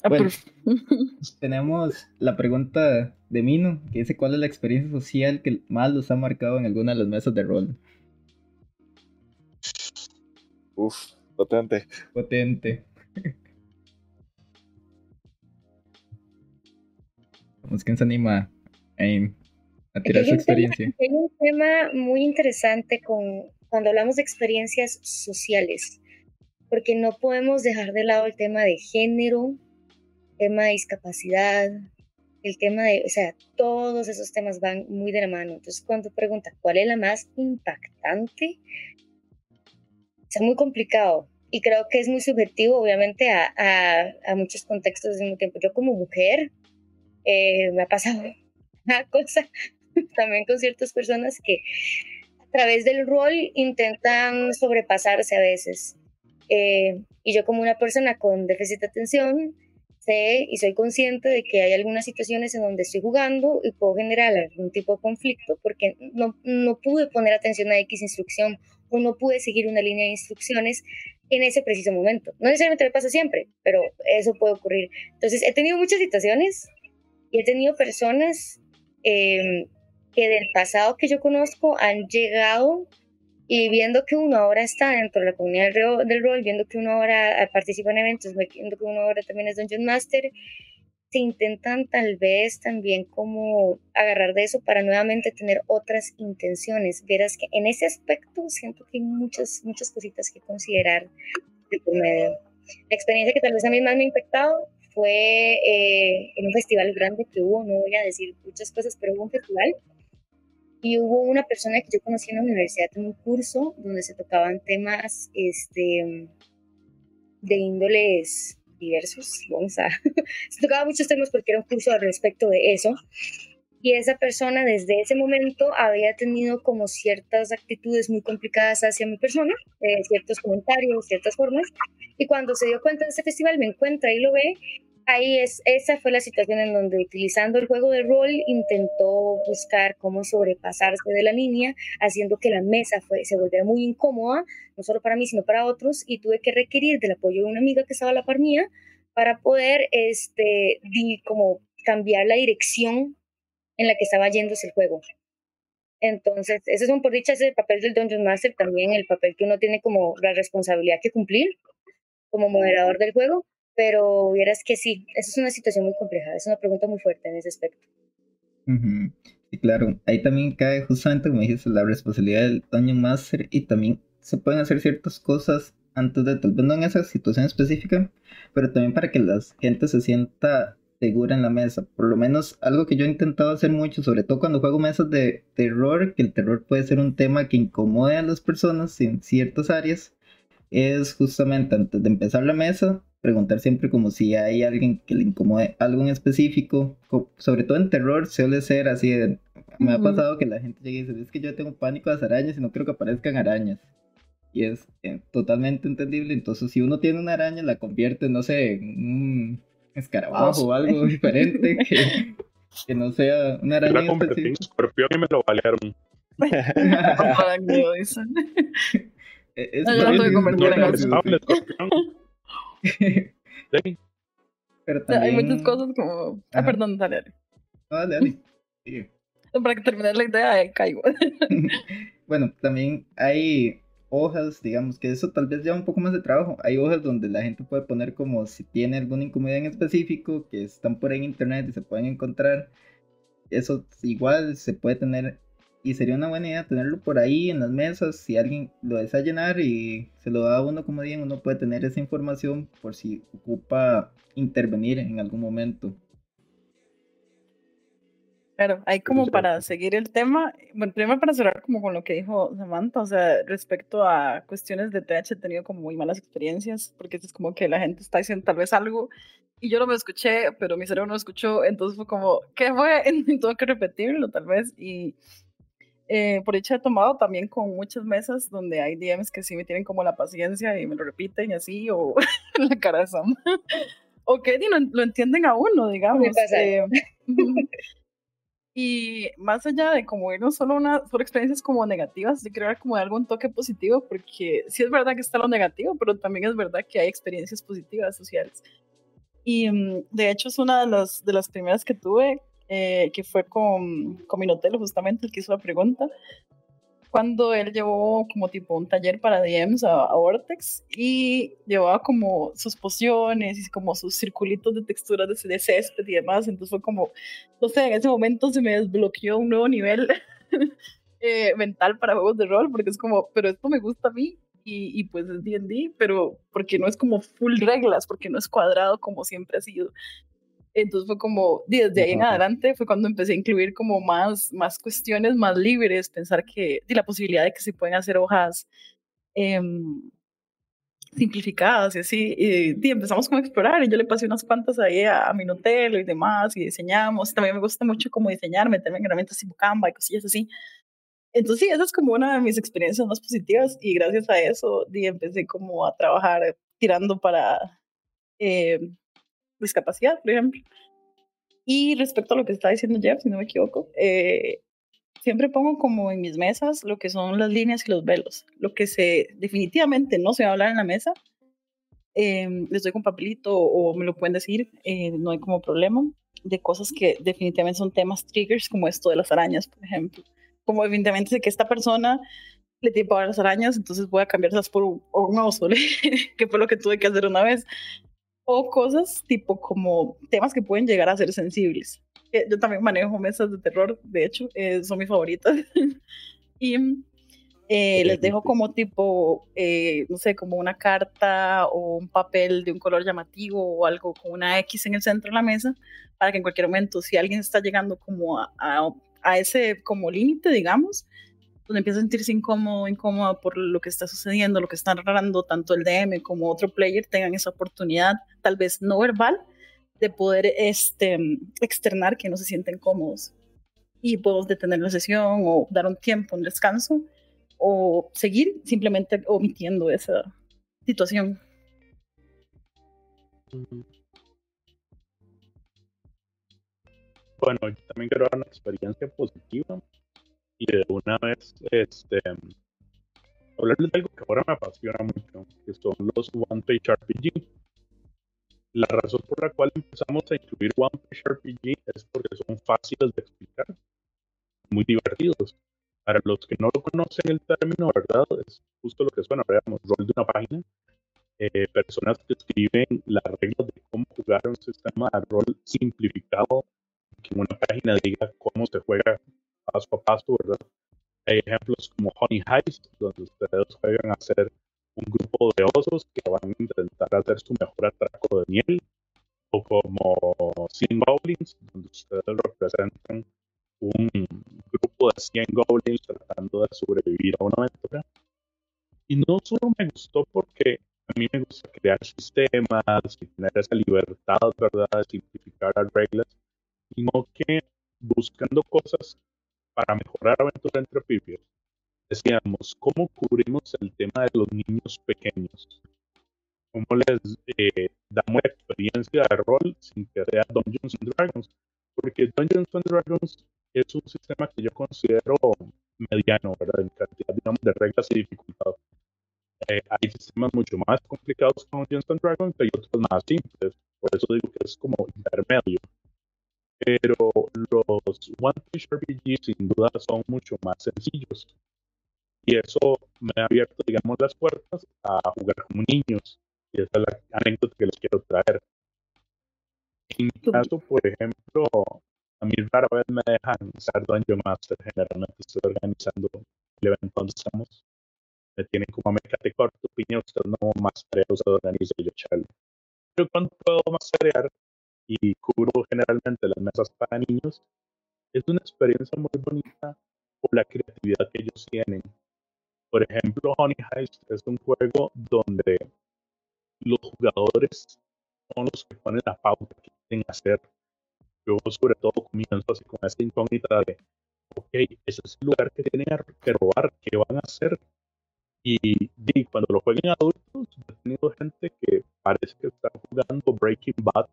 Bueno. Approve. Tenemos la pregunta de Mino, que dice cuál es la experiencia social que más los ha marcado en alguna de las mesas de rol. Uf, potente. Potente. Vamos, ¿quién se anima a, a tirar su un, tema, experiencia? hay un tema muy interesante con, cuando hablamos de experiencias sociales, porque no podemos dejar de lado el tema de género, tema de discapacidad, el tema de, o sea, todos esos temas van muy de la mano. Entonces, cuando pregunta cuál es la más impactante, es muy complicado. Y creo que es muy subjetivo, obviamente, a, a, a muchos contextos al mismo tiempo. Yo como mujer, eh, me ha pasado una cosa también con ciertas personas que a través del rol intentan sobrepasarse a veces. Eh, y yo como una persona con déficit de atención, sé y soy consciente de que hay algunas situaciones en donde estoy jugando y puedo generar algún tipo de conflicto porque no, no pude poner atención a X instrucción o no pude seguir una línea de instrucciones en ese preciso momento. No necesariamente me pasa siempre, pero eso puede ocurrir. Entonces, he tenido muchas situaciones y he tenido personas eh, que del pasado que yo conozco han llegado y viendo que uno ahora está dentro de la comunidad del rol, viendo que uno ahora participa en eventos, viendo que uno ahora también es Dungeon Master, se intentan tal vez también como agarrar de eso para nuevamente tener otras intenciones. Verás que en ese aspecto siento que hay muchas, muchas cositas que considerar de por medio. La experiencia que tal vez a mí más me ha impactado fue eh, en un festival grande que hubo, no voy a decir muchas cosas, pero hubo un festival y hubo una persona que yo conocí en la universidad en un curso donde se tocaban temas este, de índoles diversos, vamos a... se tocaban muchos temas porque era un curso al respecto de eso. Y esa persona desde ese momento había tenido como ciertas actitudes muy complicadas hacia mi persona, eh, ciertos comentarios, ciertas formas. Y cuando se dio cuenta de ese festival, me encuentra y lo ve ahí es, esa fue la situación en donde utilizando el juego de rol intentó buscar cómo sobrepasarse de la línea, haciendo que la mesa fue, se volviera muy incómoda, no solo para mí, sino para otros, y tuve que requerir del apoyo de una amiga que estaba a la par mía para poder este, como cambiar la dirección en la que estaba yéndose el juego. Entonces, eso es un por dicha ese papel del Dungeon Master, también el papel que uno tiene como la responsabilidad que cumplir como moderador del juego, pero vieras que sí, eso es una situación muy compleja, es una pregunta muy fuerte en ese aspecto. Uh -huh. Claro, ahí también cae justamente, como dijiste, la responsabilidad del Dungeon Master y también se pueden hacer ciertas cosas antes de, tal vez no en esa situación específica, pero también para que la gente se sienta segura en la mesa. Por lo menos algo que yo he intentado hacer mucho, sobre todo cuando juego mesas de terror, que el terror puede ser un tema que incomode a las personas en ciertas áreas, es justamente antes de empezar la mesa, preguntar siempre como si hay alguien que le incomode algo en específico, sobre todo en terror suele ser así, de, me ha pasado que la gente llega y dice, es que yo tengo pánico a las arañas y no quiero que aparezcan arañas. Y es eh, totalmente entendible, entonces si uno tiene una araña la convierte, no sé, en un escarabajo o algo diferente que, que, no sea una araña la convertí en escorpión y me lo balearon. no, yo no tuve que convertir en escorpión. Sí. Pero también... Hay muchas cosas como. Ah, perdón, dale, dale. No, dale, dale. Sí. Para que termine la idea, eh, caigo. bueno, también hay hojas, digamos que eso tal vez lleva un poco más de trabajo. Hay hojas donde la gente puede poner como si tiene alguna incomodidad en específico, que están por ahí en internet y se pueden encontrar. Eso igual se puede tener y sería una buena idea tenerlo por ahí en las mesas. Si alguien lo desea llenar y se lo da a uno como bien, uno puede tener esa información por si ocupa intervenir en algún momento. Claro, hay como para seguir el tema, bueno, primero para cerrar como con lo que dijo Samantha, o sea, respecto a cuestiones de TH he tenido como muy malas experiencias, porque es como que la gente está diciendo tal vez algo y yo no me escuché, pero mi cerebro no escuchó, entonces fue como, ¿qué fue? Y tuve que repetirlo tal vez y eh, por hecho he tomado también con muchas mesas donde hay DMs que sí me tienen como la paciencia y me lo repiten y así, o la cara de Sam. o que no, lo entienden a uno, digamos. Eh, y más allá de como irnos solo una solo experiencias como negativas, yo creo como de algún toque positivo, porque sí es verdad que está lo negativo, pero también es verdad que hay experiencias positivas sociales. Y mm, de hecho es una de las, de las primeras que tuve, eh, que fue con, con Minotelo justamente, el que hizo la pregunta, cuando él llevó como tipo un taller para DMs a, a, Vortex y llevaba como sus pociones y como sus circulitos de texturas de, de césped y demás. Entonces fue como, no sé, en ese momento se me desbloqueó un nuevo nivel eh, mental para juegos de rol, porque es como, pero esto me gusta a mí y, y pues es D&D, pero porque no es como full reglas, porque no es cuadrado como siempre ha sido. Entonces fue como, desde ahí en adelante fue cuando empecé a incluir como más, más cuestiones más libres, pensar que, y la posibilidad de que se pueden hacer hojas eh, simplificadas y así, y, y, empezamos como a explorar y yo le pasé unas cuantas ahí a, a Minotelo y demás y diseñamos, también me gusta mucho como diseñar, meterme en herramientas tipo Canva y cosillas así. Entonces sí, esa es como una de mis experiencias más positivas y gracias a eso y empecé como a trabajar tirando para eh, discapacidad, por ejemplo. Y respecto a lo que está diciendo Jeff, si no me equivoco, eh, siempre pongo como en mis mesas lo que son las líneas y los velos. Lo que se definitivamente no se va a hablar en la mesa, eh, les doy con papelito o me lo pueden decir, eh, no hay como problema, de cosas que definitivamente son temas triggers, como esto de las arañas, por ejemplo. Como definitivamente sé que esta persona le tiene a las arañas, entonces voy a cambiarlas por un, un oso, que fue lo que tuve que hacer una vez o cosas tipo como temas que pueden llegar a ser sensibles. Yo también manejo mesas de terror, de hecho, eh, son mis favoritas. y eh, les dejo como tipo, eh, no sé, como una carta o un papel de un color llamativo o algo con una X en el centro de la mesa, para que en cualquier momento, si alguien está llegando como a, a, a ese como límite, digamos, donde empieza a sentirse incómodo, incómoda por lo que está sucediendo, lo que está narrando, tanto el DM como otro player tengan esa oportunidad, tal vez no verbal, de poder este, externar que no se sienten cómodos. Y podemos detener la sesión o dar un tiempo, un descanso, o seguir simplemente omitiendo esa situación. Bueno, yo también quiero dar una experiencia positiva y de una vez este, hablarles de algo que ahora me apasiona mucho, que son los One Page RPG. La razón por la cual empezamos a incluir One Page RPG es porque son fáciles de explicar, muy divertidos. Para los que no lo conocen el término, ¿verdad? Es justo lo que suena, veamos, rol de una página. Eh, personas que escriben las reglas de cómo jugar un sistema de rol simplificado, que en una página diga cómo se juega paso a paso, ¿verdad? Hay ejemplos como Honey Heist, donde ustedes juegan a ser un grupo de osos que van a intentar hacer su mejor atraco de miel, o como 100 Goblins, donde ustedes representan un grupo de 100 Goblins tratando de sobrevivir a una aventura. Y no solo me gustó porque a mí me gusta crear sistemas y tener esa libertad, ¿verdad?, de simplificar las reglas, sino que buscando cosas para mejorar Aventura entre Pipios, decíamos, ¿cómo cubrimos el tema de los niños pequeños? ¿Cómo les eh, damos experiencia de rol sin que sea Dungeons and Dragons? Porque Dungeons and Dragons es un sistema que yo considero mediano, ¿verdad? En cantidad, digamos, de reglas y dificultad. Eh, hay sistemas mucho más complicados con Dungeons and Dragons y otros más simples. Por eso digo que es como intermedio. Pero los One Piece RPG sin duda son mucho más sencillos. Y eso me ha abierto, digamos, las puertas a jugar como niños. Y esa es la anécdota que les quiero traer. En mi caso, por ejemplo, a mí rara vez me dejan usar Dungeon Master. Generalmente estoy organizando el evento donde estamos. Me tienen como a mecate corto, piña, usted no mastrea, usted organiza y yo charlo. Pero cuando puedo masterear y cubro generalmente las mesas para niños, es una experiencia muy bonita por la creatividad que ellos tienen. Por ejemplo, Honey Heist es un juego donde los jugadores son los que ponen la pauta que quieren hacer. Yo sobre todo comienzo así con esta incógnita de, ok, ese es el lugar que tienen que robar, ¿qué van a hacer? Y, y cuando lo jueguen adultos, he tenido gente que parece que está jugando Breaking Bad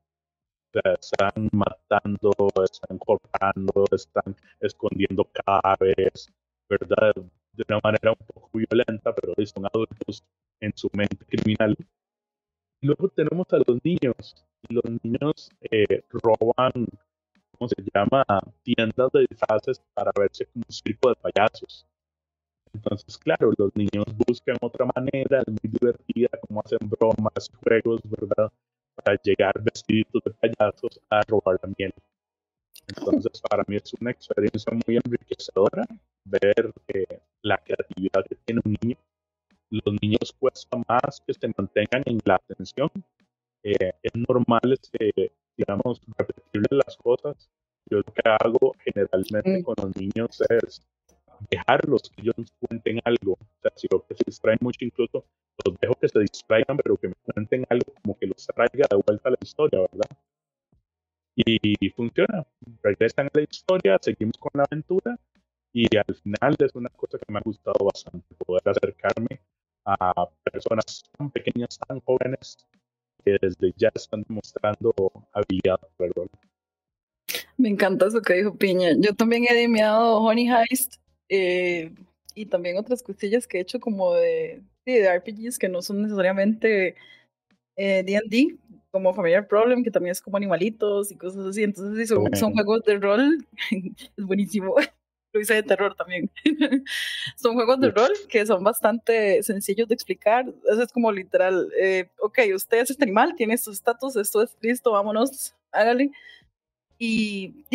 están matando, están cortando, están escondiendo cadáveres, ¿verdad? De una manera un poco violenta, pero son adultos en su mente criminal. Luego tenemos a los niños. Los niños eh, roban, ¿cómo se llama? Tiendas de disfraces para verse como un circo de payasos. Entonces, claro, los niños buscan otra manera, es muy divertida, como hacen bromas, juegos, ¿verdad? Para llegar vestiditos de payasos a robar la miel. Entonces, para mí es una experiencia muy enriquecedora ver eh, la creatividad que tiene un niño. Los niños cuesta más que se mantengan en la atención. Eh, es normal, este, digamos, repetirles las cosas. Yo lo que hago generalmente con los niños es dejarlos que ellos cuenten algo. O sea, si veo que se distraen mucho, incluso los dejo que se distraigan, pero que me cuenten algo como que los traiga de vuelta a la historia, ¿verdad? Y funciona. Regresan a la historia, seguimos con la aventura y al final es una cosa que me ha gustado bastante, poder acercarme a personas tan pequeñas, tan jóvenes, que desde ya están demostrando habilidad perdón. Me encanta eso que dijo Piña. Yo también he demiado Honey Heist eh, y también otras cosillas que he hecho como de, de RPGs que no son necesariamente D&D, eh, como Familiar Problem, que también es como animalitos y cosas así. Entonces, sí, son, juegos de rol, es buenísimo. Lo hice de terror también. son juegos de rol que son bastante sencillos de explicar. Eso es como literal, eh, ok, usted es este animal, tiene estos estatus, esto es listo, vámonos, hágale y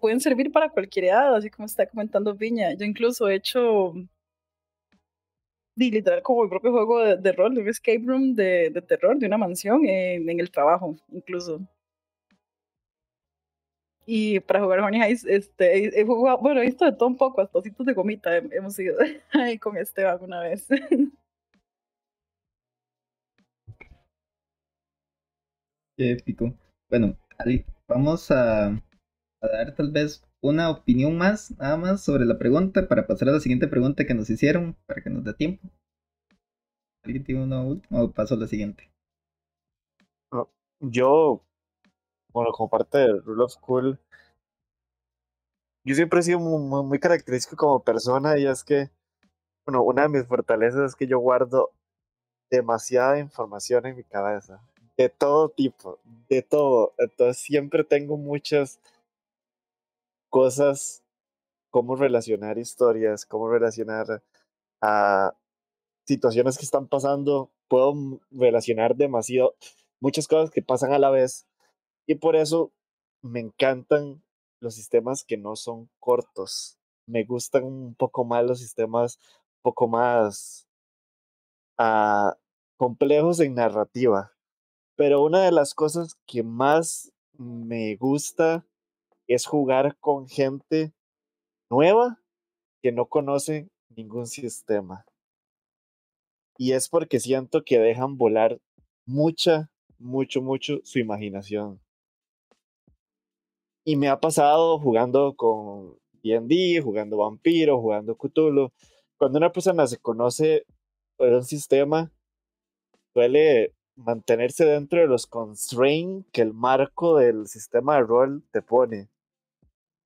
pueden servir para cualquier edad, así como está comentando Viña. Yo incluso he hecho literal como mi propio juego de, rol, de un escape room de, de, terror, de una mansión en, en el trabajo, incluso. Y para jugar Honey Heist, este, he jugado, bueno, he visto de todo un poco, hasta ositos de gomita hemos ido ahí con Esteban una vez. Qué épico. Bueno, Ali, Vamos a, dar tal vez una opinión más, nada más, sobre la pregunta para pasar a la siguiente pregunta que nos hicieron, para que nos dé tiempo. ¿Alguien tiene una última o paso a la siguiente? Yo, bueno, como parte de Rule of Cool, yo siempre he sido muy, característico como persona y es que, bueno, una de mis fortalezas es que yo guardo demasiada información en mi cabeza de todo tipo, de todo. Entonces siempre tengo muchas cosas, cómo relacionar historias, cómo relacionar a situaciones que están pasando. Puedo relacionar demasiado, muchas cosas que pasan a la vez. Y por eso me encantan los sistemas que no son cortos. Me gustan un poco más los sistemas un poco más ah, complejos en narrativa. Pero una de las cosas que más me gusta es jugar con gente nueva que no conoce ningún sistema. Y es porque siento que dejan volar mucha, mucho, mucho su imaginación. Y me ha pasado jugando con D&D, jugando Vampiro, jugando Cthulhu. Cuando una persona se conoce de un sistema, suele mantenerse dentro de los constraints que el marco del sistema de rol te pone.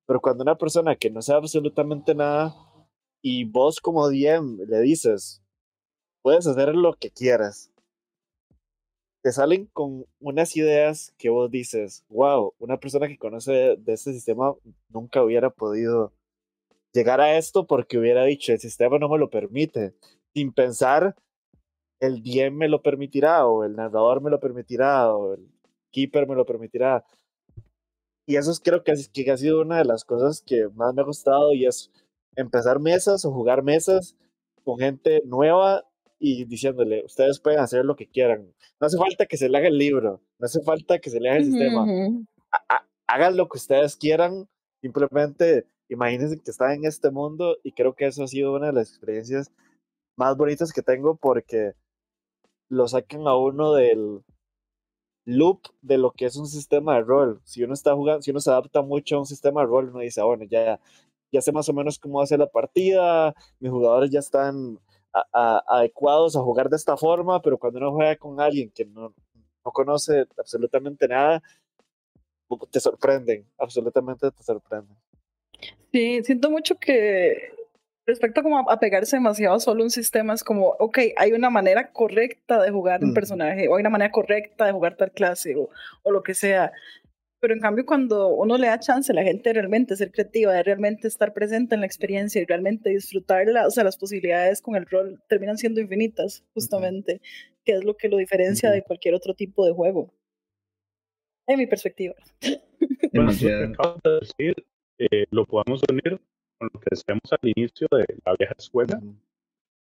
Pero cuando una persona que no sabe absolutamente nada y vos como DM le dices, puedes hacer lo que quieras. te salen con unas ideas que vos dices, wow, una persona que conoce de este sistema nunca hubiera podido llegar a esto porque hubiera dicho, el sistema no me lo permite, sin pensar, el DM me lo permitirá, o el narrador me lo permitirá, o el keeper me lo permitirá. Y eso es, creo que, que ha sido una de las cosas que más me ha gustado y es empezar mesas o jugar mesas con gente nueva y diciéndole, ustedes pueden hacer lo que quieran. No hace falta que se le haga el libro, no hace falta que se le haga el sistema. Hagan lo que ustedes quieran, simplemente imagínense que están en este mundo y creo que eso ha sido una de las experiencias más bonitas que tengo porque lo sacan a uno del loop de lo que es un sistema de rol. Si uno está jugando, si uno se adapta mucho a un sistema de rol, uno dice, ah, bueno, ya, ya sé más o menos cómo hacer la partida, mis jugadores ya están adecuados a jugar de esta forma, pero cuando uno juega con alguien que no, no conoce absolutamente nada, te sorprenden, absolutamente te sorprenden. Sí, siento mucho que respecto a como a pegarse demasiado solo un sistema es como, ok, hay una manera correcta de jugar un personaje, o hay una manera correcta de jugar tal clase, o, o, lo que sea. Pero en cambio, cuando uno le da chance a la gente de realmente ser creativa, de realmente estar presente en la experiencia y realmente disfrutarla, o sea, las posibilidades con el rol terminan siendo infinitas, justamente, que es lo que lo diferencia de cualquier otro tipo de juego. En mi perspectiva. Bueno, lo que acabas de decir, eh, lo podemos unir con lo que decíamos al inicio de la vieja escuela.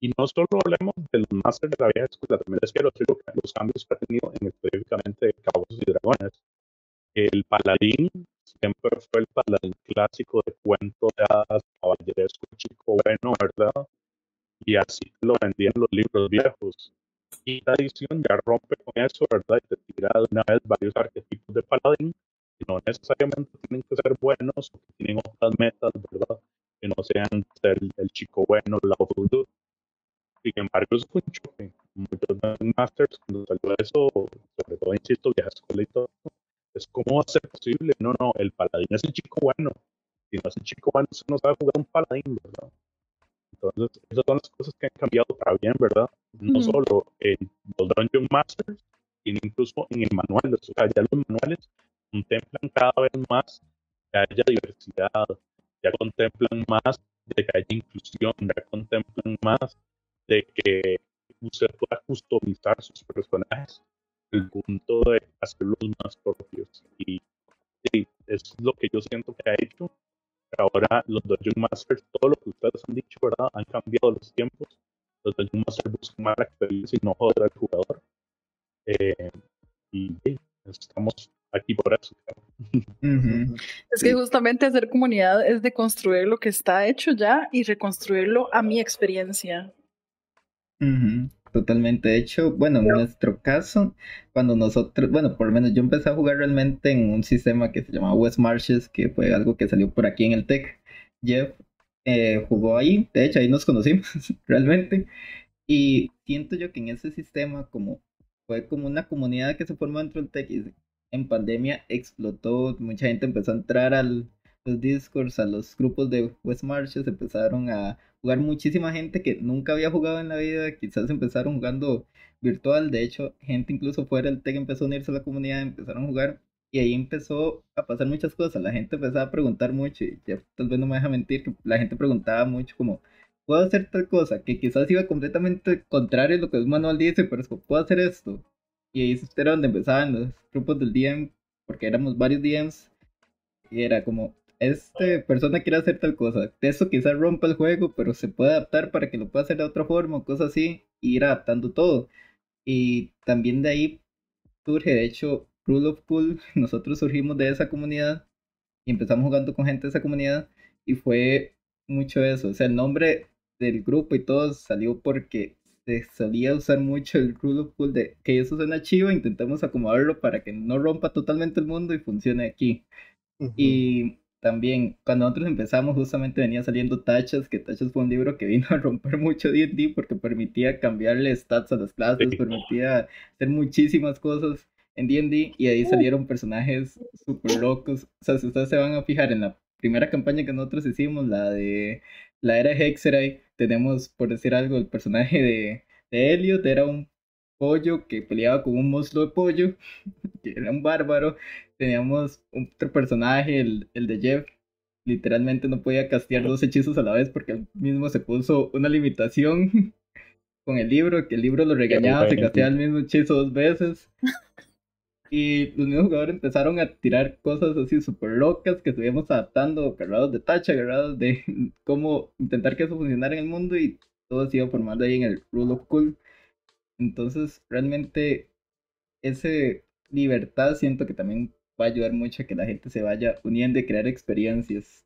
Y no solo hablemos de los másteres de la vieja escuela, también les quiero decir los cambios que ha tenido en específicamente Cabos y Dragones el paladín siempre fue el paladín clásico de cuento de hadas, caballeresco, chico bueno, ¿verdad? Y así lo vendían los libros viejos. Y la edición ya rompe con eso, ¿verdad? Y te tira de una vez varios arquetipos de paladín, que no necesariamente tienen que ser buenos, o que tienen otras metas, ¿verdad? Que no sean el, el chico bueno, la dude. Sin embargo, es un choque. Muchos masters, cuando salió eso, sobre todo, insisto, vieja escuela y todo, es cómo va a ser posible. No, no, el paladín es el chico bueno. Si no es el chico bueno, no sabe jugar un paladín, ¿verdad? Entonces, esas son las cosas que han cambiado para bien, ¿verdad? No solo en los Dungeon Masters, sino incluso en el manual. O sea, ya los manuales contemplan cada vez más que haya diversidad, ya contemplan más de que haya inclusión, ya contemplan más de que usted pueda customizar sus personajes el punto de hacerlos más propios. Y es lo que yo siento que ha hecho. Ahora los Dungeon Masters, todo lo que ustedes han dicho, ¿verdad? Han cambiado los tiempos. Los Dungeon Masters buscan más la experiencia y no joder al jugador. Eh, y estamos aquí por eso. Es que justamente hacer comunidad es de construir lo que está hecho ya y reconstruirlo a mi experiencia. Totalmente. De hecho, bueno, en nuestro caso, cuando nosotros, bueno, por lo menos yo empecé a jugar realmente en un sistema que se llamaba West Marshes, que fue algo que salió por aquí en el TEC. Jeff eh, jugó ahí, de hecho ahí nos conocimos realmente. Y siento yo que en ese sistema, como fue como una comunidad que se formó dentro del TEC y en pandemia explotó, mucha gente empezó a entrar al los discords, a los grupos de West Marshes, empezaron a jugar muchísima gente que nunca había jugado en la vida, quizás empezaron jugando virtual, de hecho, gente incluso fuera del TEC empezó a unirse a la comunidad, empezaron a jugar y ahí empezó a pasar muchas cosas, la gente empezaba a preguntar mucho y ya tal vez no me deja mentir que la gente preguntaba mucho como, puedo hacer tal cosa, que quizás iba completamente contrario a lo que el manual dice, pero es como, puedo hacer esto. Y ahí era donde empezaban los grupos del DM, porque éramos varios DMs, y era como, esta persona quiere hacer tal cosa. Eso quizás rompa el juego, pero se puede adaptar para que lo pueda hacer de otra forma cosas así, y ir adaptando todo. Y también de ahí surge, de hecho, Rule of Cool, nosotros surgimos de esa comunidad y empezamos jugando con gente de esa comunidad y fue mucho eso. O sea, el nombre del grupo y todo salió porque se solía usar mucho el Rule of Cool de que eso suena chivo, intentamos acomodarlo para que no rompa totalmente el mundo y funcione aquí. Y también cuando nosotros empezamos justamente venía saliendo Tachas, que Tachas fue un libro que vino a romper mucho D&D porque permitía cambiarle stats a las clases, permitía hacer muchísimas cosas en D&D y ahí salieron personajes súper locos. O sea, si ustedes se van a fijar en la primera campaña que nosotros hicimos, la de la era Hexerai, tenemos, por decir algo, el personaje de, de Elliot, era un pollo que peleaba con un monstruo de pollo, que era un bárbaro. Teníamos otro personaje, el, el de Jeff, literalmente no podía castear dos hechizos a la vez porque él mismo se puso una limitación con el libro, que el libro lo regañaba si casteaba el mismo hechizo dos veces. Y los mismos jugadores empezaron a tirar cosas así súper locas que estuvimos adaptando, agarrados de tacha, agarrados de cómo intentar que eso funcionara en el mundo y todo se iba formando ahí en el Rule of Cool. Entonces, realmente, esa libertad siento que también va a ayudar mucho a que la gente se vaya uniendo y crear experiencias.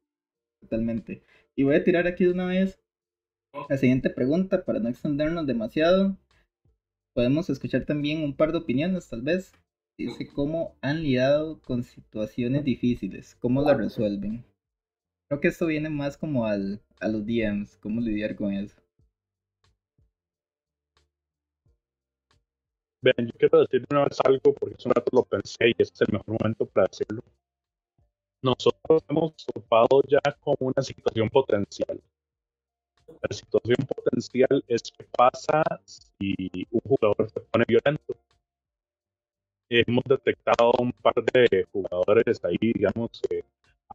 Totalmente. Y voy a tirar aquí de una vez la siguiente pregunta para no extendernos demasiado. Podemos escuchar también un par de opiniones, tal vez. Dice cómo han lidiado con situaciones difíciles, cómo la resuelven. Creo que esto viene más como al, a los DMs, cómo lidiar con eso. Ven, yo quiero decir una vez algo porque eso rato lo pensé y este es el mejor momento para decirlo. Nosotros hemos topado ya con una situación potencial. La situación potencial es que pasa si un jugador se pone violento. Hemos detectado un par de jugadores ahí, digamos, que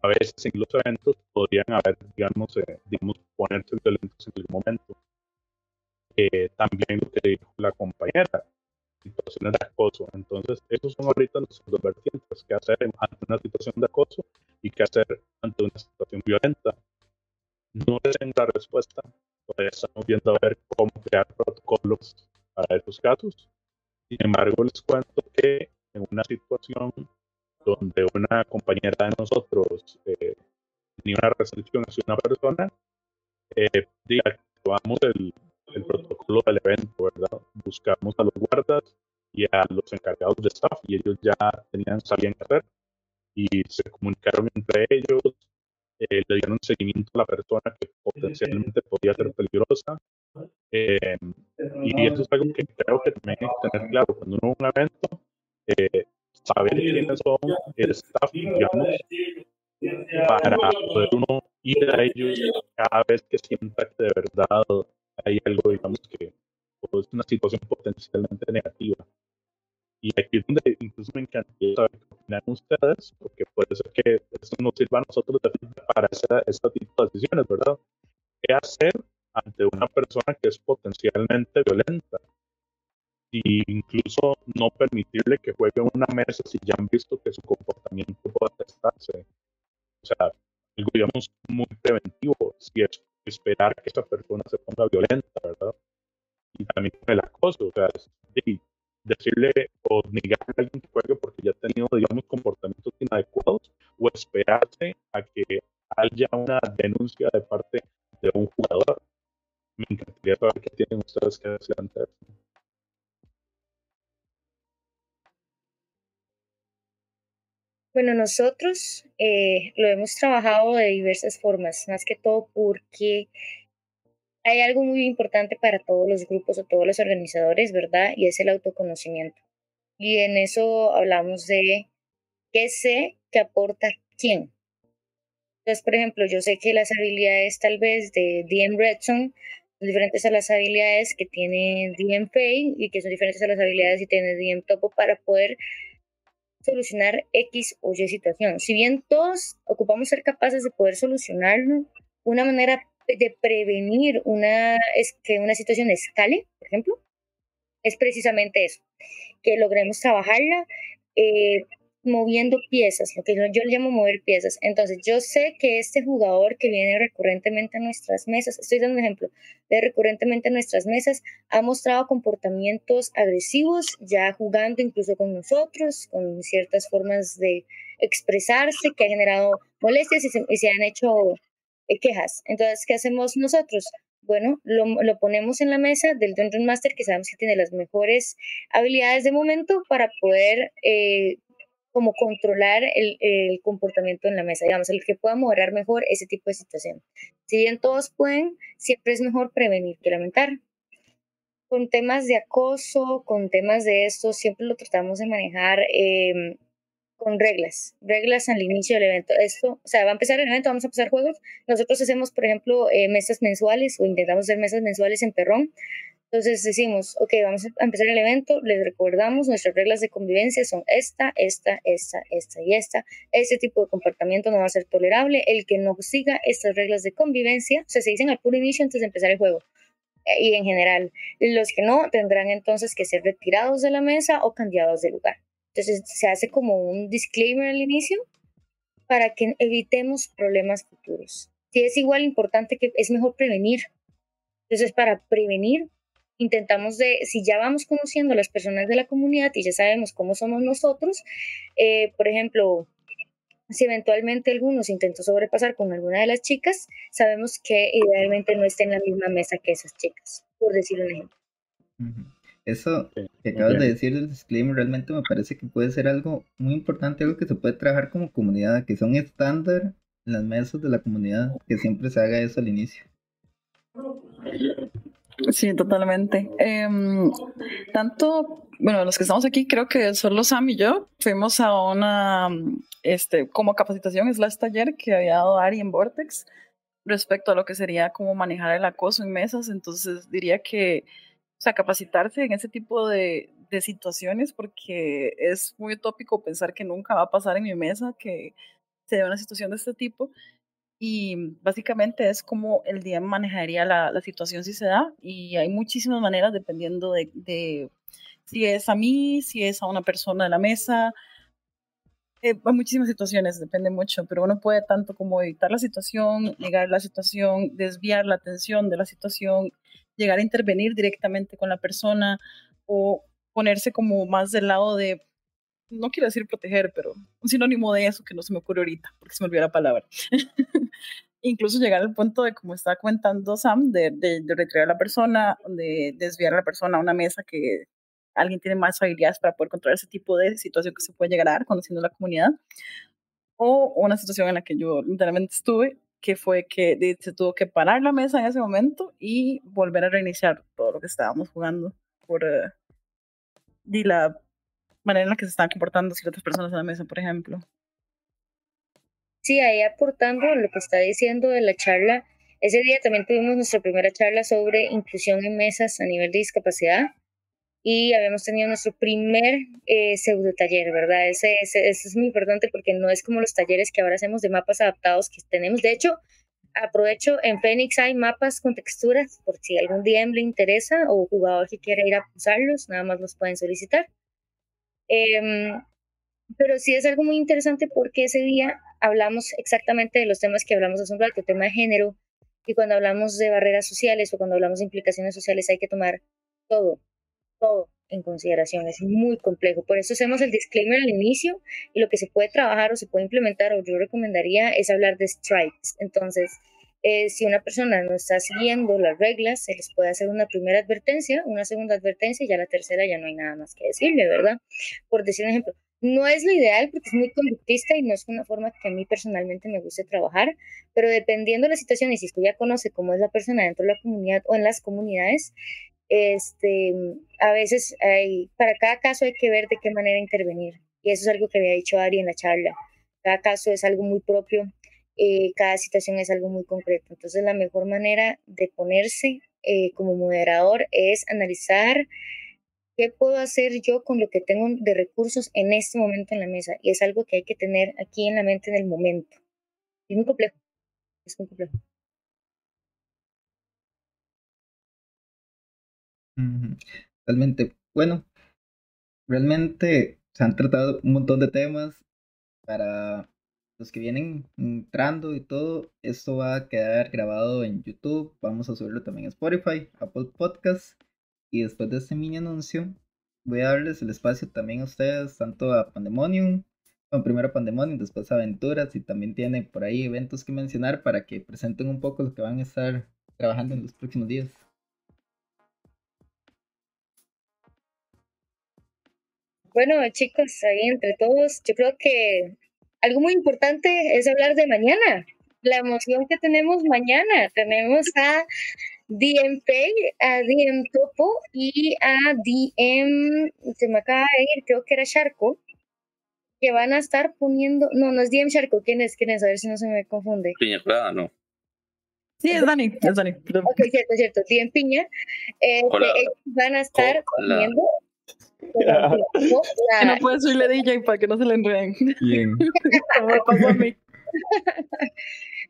a veces en los eventos podrían haber, digamos, eh, digamos ponerse violentos en algún momento. Eh, también lo que dijo la compañera, situaciones de acoso. Entonces, esos son ahorita los dos vertientes, qué hacer ante una situación de acoso y qué hacer ante una situación violenta. No es en la respuesta, todavía estamos viendo a ver cómo crear protocolos para esos casos. Sin embargo, les cuento que en una situación donde una compañera de nosotros eh, tenía una resolución hacia una persona, eh, tomamos el, el protocolo del evento, ¿verdad? Buscamos a los guardas y a los encargados de staff y ellos ya tenían, sabían qué hacer y se comunicaron entre ellos, eh, le dieron seguimiento a la persona que potencialmente podía ser peligrosa. Eh, y eso es algo que creo que también hay que tener claro. Cuando uno va a un evento, eh, saber quiénes son el staff, digamos, para poder uno ir a ellos cada vez que sienta que de verdad hay algo, digamos, que es una situación potencialmente negativa. Y aquí es donde incluso me encantaría saber qué opinan ustedes, porque puede ser que eso nos sirva a nosotros para este tipo de decisiones, ¿verdad? ¿Qué hacer ante una persona que es potencialmente violenta? Y incluso no permitirle que juegue una mesa si ya han visto que su comportamiento puede testarse. O sea, algo, digamos, muy preventivo, si es esperar que esa persona se ponga violenta, ¿verdad? Y también con el acoso, o sea, decirle o negarle a alguien que juegue porque ya ha tenido, digamos, comportamientos inadecuados o esperarse a que haya una denuncia de parte de un jugador. Me encantaría saber qué tienen ustedes que eso. Bueno, nosotros eh, lo hemos trabajado de diversas formas, más que todo porque hay algo muy importante para todos los grupos o todos los organizadores, ¿verdad? Y es el autoconocimiento. Y en eso hablamos de qué sé que aporta quién. Entonces, por ejemplo, yo sé que las habilidades tal vez de DM Redson son diferentes a las habilidades que tiene DM Fay y que son diferentes a las habilidades que tiene DM Topo para poder solucionar X o Y situación. Si bien todos ocupamos ser capaces de poder solucionarlo, una manera de prevenir una, es que una situación escale, por ejemplo, es precisamente eso, que logremos trabajarla eh, moviendo piezas, lo que yo, le llamo mover piezas. Entonces, yo sé que este jugador que viene recurrentemente a nuestras mesas, estoy dando un ejemplo, de recurrentemente a nuestras mesas, ha mostrado comportamientos agresivos, ya jugando incluso con nosotros, con ciertas formas de expresarse que ha generado molestias y se, han hecho eh, quejas. Entonces, ¿qué hacemos nosotros? Bueno, lo, lo, ponemos en la mesa del Dungeon Master, que sabemos que tiene las mejores habilidades de momento para poder eh, como controlar el, el, comportamiento en la mesa, digamos, el que pueda moderar mejor ese tipo de situación. Si bien todos pueden, siempre es mejor prevenir que lamentar. Con temas de acoso, con temas de esto, siempre lo tratamos de manejar eh, con reglas, reglas al inicio del evento. Esto, o sea, va a empezar el evento, vamos a empezar juegos. Nosotros hacemos, por ejemplo, eh, mesas mensuales o intentamos hacer mesas mensuales en Perrón, Entonces decimos, ok, vamos a empezar el evento, les recordamos nuestras reglas de convivencia son esta, esta, esta, esta y esta. Este tipo de comportamiento no va a ser tolerable. El que no siga estas reglas de convivencia, o sea, se dicen al puro inicio antes de empezar el juego. Eh, y en general, los que no tendrán entonces que ser retirados de la mesa o cambiados de lugar. Entonces se hace como un disclaimer al inicio para que evitemos problemas futuros. Si es igual importante que es mejor prevenir. Entonces, para prevenir, intentamos de, si ya vamos conociendo a las personas de la comunidad y ya sabemos cómo somos nosotros, eh, por ejemplo, si eventualmente algunos intentó sobrepasar con alguna de las chicas, sabemos que idealmente no esté en la misma mesa que esas chicas, por decir un ejemplo. Eso que acabas de decir del disclaimer realmente me parece que puede ser algo muy importante, algo que se puede trabajar como comunidad, que son estándar en las mesas de la comunidad, que siempre se haga eso al inicio. Sí, totalmente. Em, tanto, bueno, los que estamos aquí, creo que solo Sam y yo fuimos a una, este, como capacitación, es la taller que había dado Ari en Vortex respecto a lo que sería cómo manejar el acoso en mesas. Entonces diría que, o sea, capacitarse en ese tipo de, de situaciones, porque es muy utópico pensar que nunca va a pasar en mi mesa que se dé una situación de este tipo y básicamente es como el día manejaría la, la, situación si se da y hay muchísimas maneras dependiendo de, de, si es a mí, si es a una persona de la mesa. Eh, hay muchísimas situaciones, depende mucho, pero uno puede tanto como evitar la situación, negar la situación, desviar la atención de la situación, llegar a intervenir directamente con la persona o ponerse como más del lado de no quiero decir proteger, pero un sinónimo de eso que no se me ocurre ahorita, porque se me olvidó la palabra. Incluso llegar al punto de, como estaba comentando Sam, de, de, de a la persona, de desviar a la persona a una mesa que alguien tiene más habilidades para poder controlar ese tipo de situación que se puede llegar a dar conociendo la comunidad. O una situación en la que yo literalmente estuve, que fue que se tuvo que parar la mesa en ese momento y volver a reiniciar todo lo que estábamos jugando por uh, la manera en la que se están comportando ciertas personas en la mesa, por ejemplo. Sí, ahí aportando lo que está diciendo de la charla, ese día también tuvimos nuestra primera charla sobre inclusión en mesas a nivel de discapacidad y habíamos tenido nuestro primer eh, pseudo taller, ¿verdad? Ese, es muy importante porque no es como los talleres que ahora hacemos de mapas adaptados que tenemos. De hecho, aprovecho, en Phoenix hay mapas con texturas, por si algún DM le interesa o jugador que quiera ir a usarlos, nada más los pueden solicitar. Em, pero sí es algo muy interesante porque ese día hablamos exactamente de los temas que hablamos hace un rato, el tema de género, y cuando hablamos de barreras sociales o cuando hablamos de implicaciones sociales hay que tomar todo, todo en consideración, es muy complejo. Por eso hacemos el disclaimer al inicio y lo que se puede trabajar o se puede implementar o yo recomendaría es hablar de strikes. Entonces, eh, si una persona no está siguiendo las reglas, se les puede hacer una primera advertencia, una segunda advertencia y ya la tercera ya no hay nada más que decirle, ¿verdad? Por decir un ejemplo, no es lo ideal porque es muy conductista y no es una forma que a mí personalmente me guste trabajar, pero dependiendo de la situación y si usted ya conoce cómo es la persona dentro de la comunidad o en las comunidades, este, a veces hay, para cada caso hay que ver de qué manera intervenir. Y eso es algo que había dicho Ari en la charla. Cada caso es algo muy propio eh, cada situación es algo muy concreto. Entonces la mejor manera de ponerse eh, como moderador es analizar qué puedo hacer yo con lo que tengo de recursos en este momento en la mesa. Y es algo que hay que tener aquí en la mente en el momento. Es muy complejo. Es muy complejo. Realmente, bueno, realmente se han tratado un montón de temas para los que vienen entrando y todo, esto va a quedar grabado en YouTube. Vamos a subirlo también a Spotify, Apple Podcasts. Y después de este mini anuncio, voy a darles el espacio también a ustedes, tanto a Pandemonium, bueno, primero Pandemonium, después Aventuras. Y también tiene por ahí eventos que mencionar para que presenten un poco lo que van a estar trabajando en los próximos días. Bueno, chicos, ahí entre todos, yo creo que algo muy importante es hablar de mañana, la emoción que tenemos mañana. Tenemos a DM Pay, a DM Topo y a DM, se me acaba de ir, creo que era Sharko, que van a estar poniendo, no, no es DM Sharko, ¿quién es? ¿Quién es? A ver si no se me confunde. Piña Colada, no. Sí, es Dani, es Dani. Ok, cierto, cierto. En Piña. eh, que Hola. ellos van a estar Hola. Comiendo. Que no la- puede subirle DJ para que no se le enreden. Bien. Como me pasó a mí.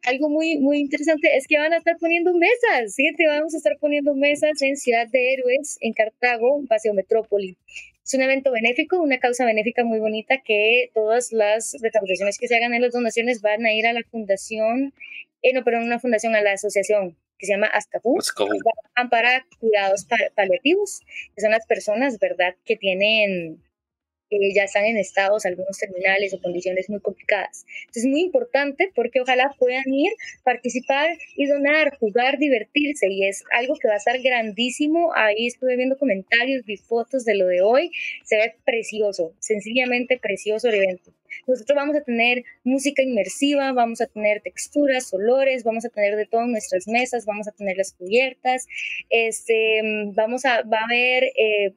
algo muy, muy interesante es que van a estar poniendo mesas. Fíjate, vamos a estar poniendo mesas en Ciudad de Héroes, en Cartago, en Paseo Metrópoli. Es un evento benéfico, una causa benéfica muy bonita que todas las recaudaciones que se hagan en las donaciones van a ir a la fundación, eh, no, pero una fundación, a la asociación que se llama Azcapu, Let's go. para cuidados pa- paliativos, que son las personas, ¿verdad?, que tienen, que ya están en estados, algunos terminales o condiciones muy complicadas. Entonces es muy importante porque ojalá puedan ir, participar y donar, jugar, divertirse, y es algo que va a estar grandísimo. Ahí estuve viendo comentarios, vi fotos de lo de hoy, se ve precioso, sencillamente precioso el evento. Nosotros vamos a tener música inmersiva, vamos a tener texturas, olores, vamos a tener de todo en nuestras mesas, vamos a tener las cubiertas, este, vamos a, va a haber, eh,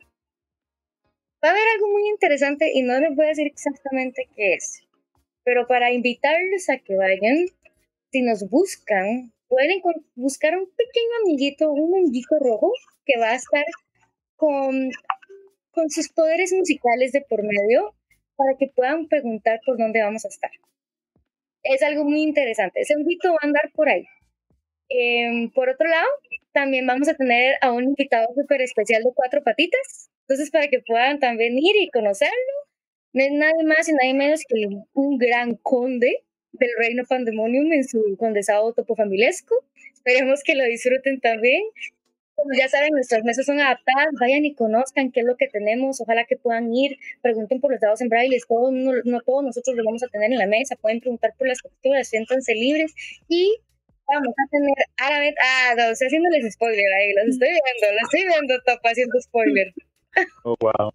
va a haber algo muy interesante y no les voy a decir exactamente qué es, pero para invitarlos a que vayan, si nos buscan, pueden buscar un pequeño amiguito, un monguito rojo que va a estar con, con sus poderes musicales de por medio para que puedan preguntar por dónde vamos a estar. Es algo muy interesante. Ese honguito va a andar por ahí. Em, por otro lado, también vamos a tener a un invitado súper especial de cuatro patitas. Entonces, para que puedan también ir y conocerlo, no es nadie más y nadie menos que un gran conde del reino pandemonium en su condesado topofamilesco. Esperemos que lo disfruten también. Como ya saben, nuestras mesas son adaptadas, vayan y conozcan qué es lo que tenemos, ojalá que puedan ir, pregunten por los dados en braille, todo, no, no todos nosotros lo vamos a tener en la mesa, pueden preguntar por las texturas, siéntanse libres y vamos a tener árabe, ah, no, estoy haciéndoles spoiler ahí, los estoy viendo, los estoy viendo, Topa, haciendo spoiler, Oh, wow.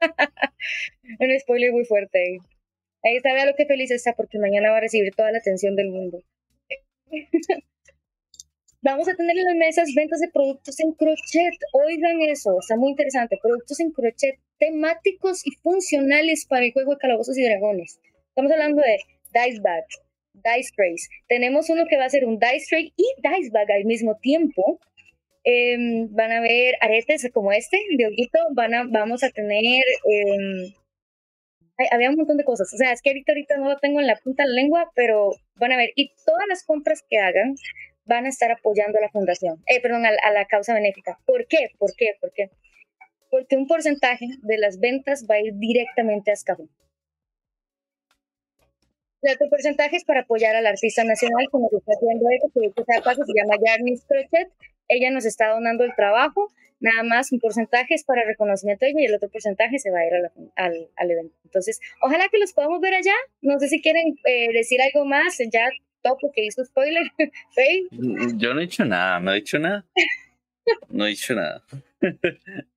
un spoiler muy fuerte ahí. Ahí está, vea lo que feliz está porque mañana va a recibir toda la atención del mundo. Vamos a tener en las mesas ventas de productos en crochet. Oigan eso, está muy interesante. Productos en crochet temáticos y funcionales para el juego de calabozos y dragones. Estamos hablando de Dice Bag, Dice Trays. Tenemos uno que va a ser un Dice Tray y Dice Bag al mismo tiempo. Em, van a ver aretes como este de hoguito. Van a, vamos a tener. em, ay, había un montón de cosas. O sea, es que ahorita, ahorita no lo tengo en la punta de la lengua, pero van a ver. Y todas las compras que hagan van a estar apoyando a la fundación, eh, perdón, a, a la causa benéfica. ¿Por qué? ¿Por qué? ¿Por qué? Porque un porcentaje de las ventas va a ir directamente a Azcafé. El otro porcentaje es para apoyar al artista nacional, como se está haciendo sea de paso, se llama Yarnis Crochet. Ella nos está donando el trabajo, nada más un porcentaje es para reconocimiento de ella y el otro porcentaje se va a ir a la- al, al evento. Entonces, ojalá que los podamos ver allá. No sé si quieren eh, decir algo más, ya Topo que hizo spoiler. Faye. Yo no he dicho nada, no he dicho nada. No he dicho nada.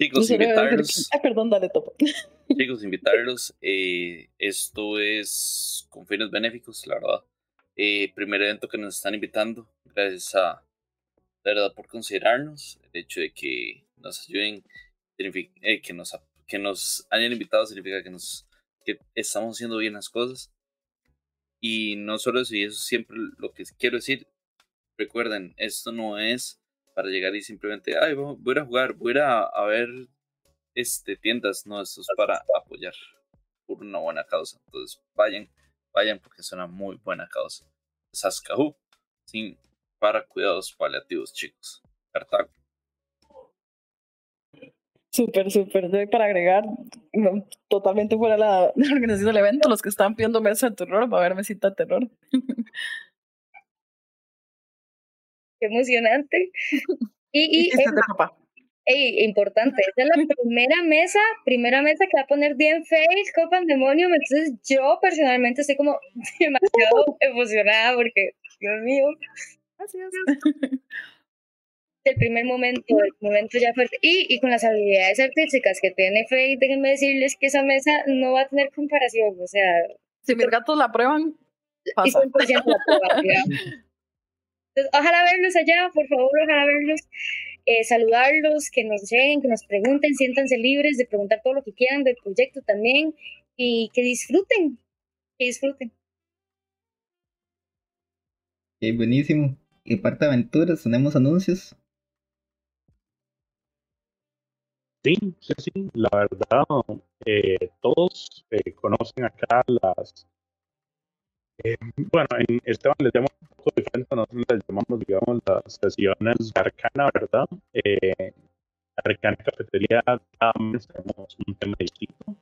Chicos, invitarlos. Ay, perdón, dale, topo. chicos, invitarlos. eh, esto es con fines benéficos, la verdad. Eh, primer evento que nos están invitando. Gracias a, de verdad, por considerarnos. El hecho de que nos ayuden, eh, que, nos, que nos hayan invitado significa que, nos, que estamos haciendo bien las cosas. Y no solo eso, y eso es siempre lo que quiero decir. Recuerden, esto no es para llegar y simplemente, ay, voy a jugar, voy a a, ver este, tiendas, no, esto es para apoyar por una buena causa. Entonces, vayan, vayan porque es una muy buena causa. Saskahu, sin para cuidados paliativos, chicos. Cartago. Súper, súper. Doy para agregar, no, totalmente fuera la, la organización del evento, los que están pidiendo mesa de terror, va a haber mesita de terror. Qué emocionante. Y, y Hiciste eh, de papá. ey, importante, esta es la primera mesa, primera mesa que va a poner bien face con Pandemonium. Entonces, yo personalmente estoy como demasiado emocionada porque, Dios mío, Gracias. El primer momento, el momento ya fuerte. Y, y con las habilidades artísticas que tiene Faye, déjenme decirles que esa mesa no va a tener comparación. O sea, Si mis gatos la prueban, y pasa. 100% la probabilidad. Entonces, ojalá verlos allá, por favor, ojalá verlos, eh, saludarlos, que nos lleguen, que nos pregunten, siéntanse libres de preguntar todo lo que quieran del proyecto también y que disfruten, que disfruten. Ok, buenísimo. Y parte de aventuras, tenemos anuncios. Sí, sí, sí, la verdad, eh, todos eh, conocen acá las... eh, bueno, en Esteban les llama un poco diferente, nosotros les llamamos, digamos, las sesiones Arcana, ¿verdad? Arcana Cafetería, cada mes tenemos un tema distinto.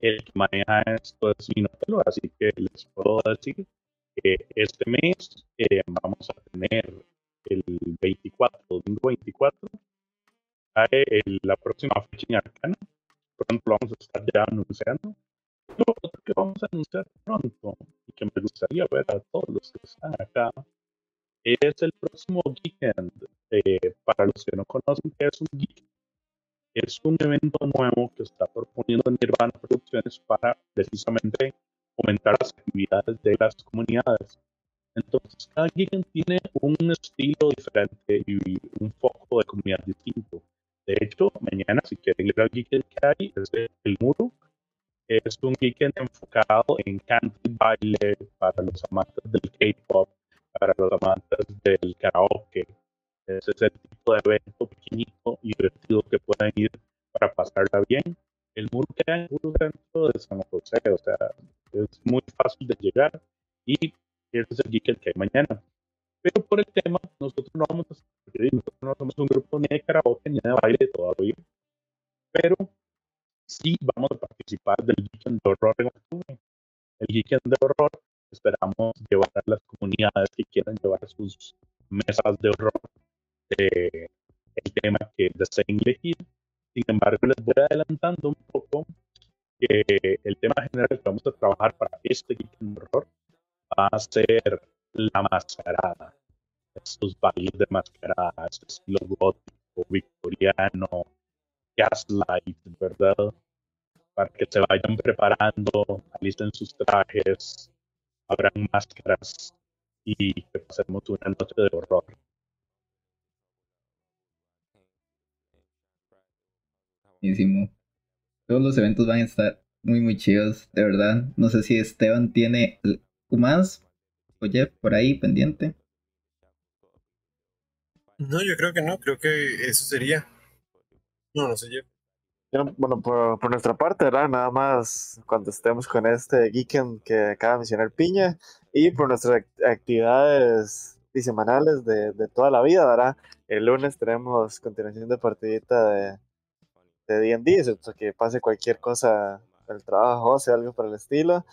El que maneja esto es Minotelo, así que les puedo decir que este mes vamos a tener el 24, domingo 24, el- la próxima fecha en Arcana. Pronto lo vamos a estar ya anunciando. Lo otro que vamos a anunciar pronto y que me gustaría ver a todos los que están acá es el próximo Geekend. Eh, para los que no conocen qué es un Geek, es un evento nuevo que está proponiendo Nirvana Producciones para precisamente fomentar las actividades de las comunidades. Entonces, cada Geekend tiene un estilo diferente y un foco de comunidad distinto. De hecho, mañana, si quieren ir al Geekend que hay, es el- el Muro. Es un Geekend enfocado en canto y baile para los amantes del K-pop, para los amantes del karaoke. Ese es el tipo de evento pequeñito y divertido que pueden ir para pasarla bien. El muro queda en puro centro de San José, o sea, es muy fácil de llegar y ese es el Geekend que hay mañana. Pero por el tema, nosotros no vamos a nosotros no somos un grupo ni de karaoke ni de baile todavía, pero sí vamos a participar del Geekend de Horror en octubre. El Geekend de Horror esperamos llevar a las comunidades que quieran llevar sus mesas de horror eh, el tema que deseen elegir. Sin embargo, les voy adelantando un poco que el tema general que vamos a trabajar para este Geekend de Horror va a ser la mascarada. Estos bailes de mascarada, este estilo gótico, victoriano, gaslight, ¿verdad? Para que se vayan preparando, alisten sus trajes, habrán máscaras y que pasemos una noche de horror. Buenísimo. Todos los eventos van a estar muy, muy chidos, de verdad. No sé si Esteban tiene más Jeff por ahí pendiente. No, yo creo que no, creo que eso sería. No, no sé yo. Yo, Bueno, por, por nuestra parte, ¿verdad? Nada más cuando estemos con este Geekend que acaba de mencionar Piña y por nuestras act- actividades semanales de, de toda la vida, ¿verdad? El lunes tenemos continuación de partidita de de D&D, excepto que pase cualquier cosa del trabajo, o sea, algo por el estilo.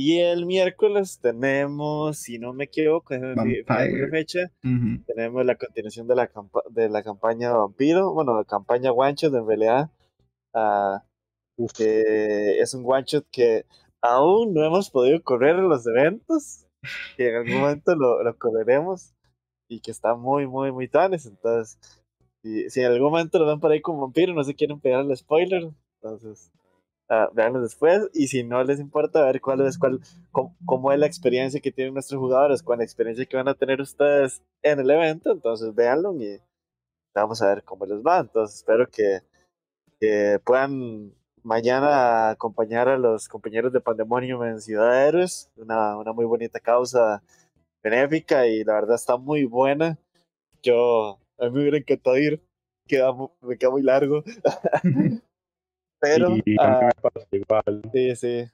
Y el miércoles tenemos, si no me equivoco, Vampire. la fecha, Ujú. tenemos la continuación de la, campa- de la campaña Vampiro, bueno, la campaña One Shot en realidad, ah, que es un One Shot que aún no hemos podido correr en los eventos, que en algún momento lo, lo correremos y que está muy, muy, muy tanes, entonces, si, si en algún momento lo ven por ahí con Vampiro, no se quieren pegar el spoiler, entonces... véanlo después y si no les importa ver cuál es cuál cómo, cómo es la experiencia que tienen nuestros jugadores con la experiencia que van a tener ustedes en el evento entonces véanlo y vamos a ver cómo les va. Entonces espero que, que puedan mañana acompañar a los compañeros de Pandemonium en Ciudad de Héroes una, una muy bonita causa benéfica y la verdad está muy buena. Yo a mí me hubiera encantado ir queda me queda muy largo pero y ah, igual. Sí, sí.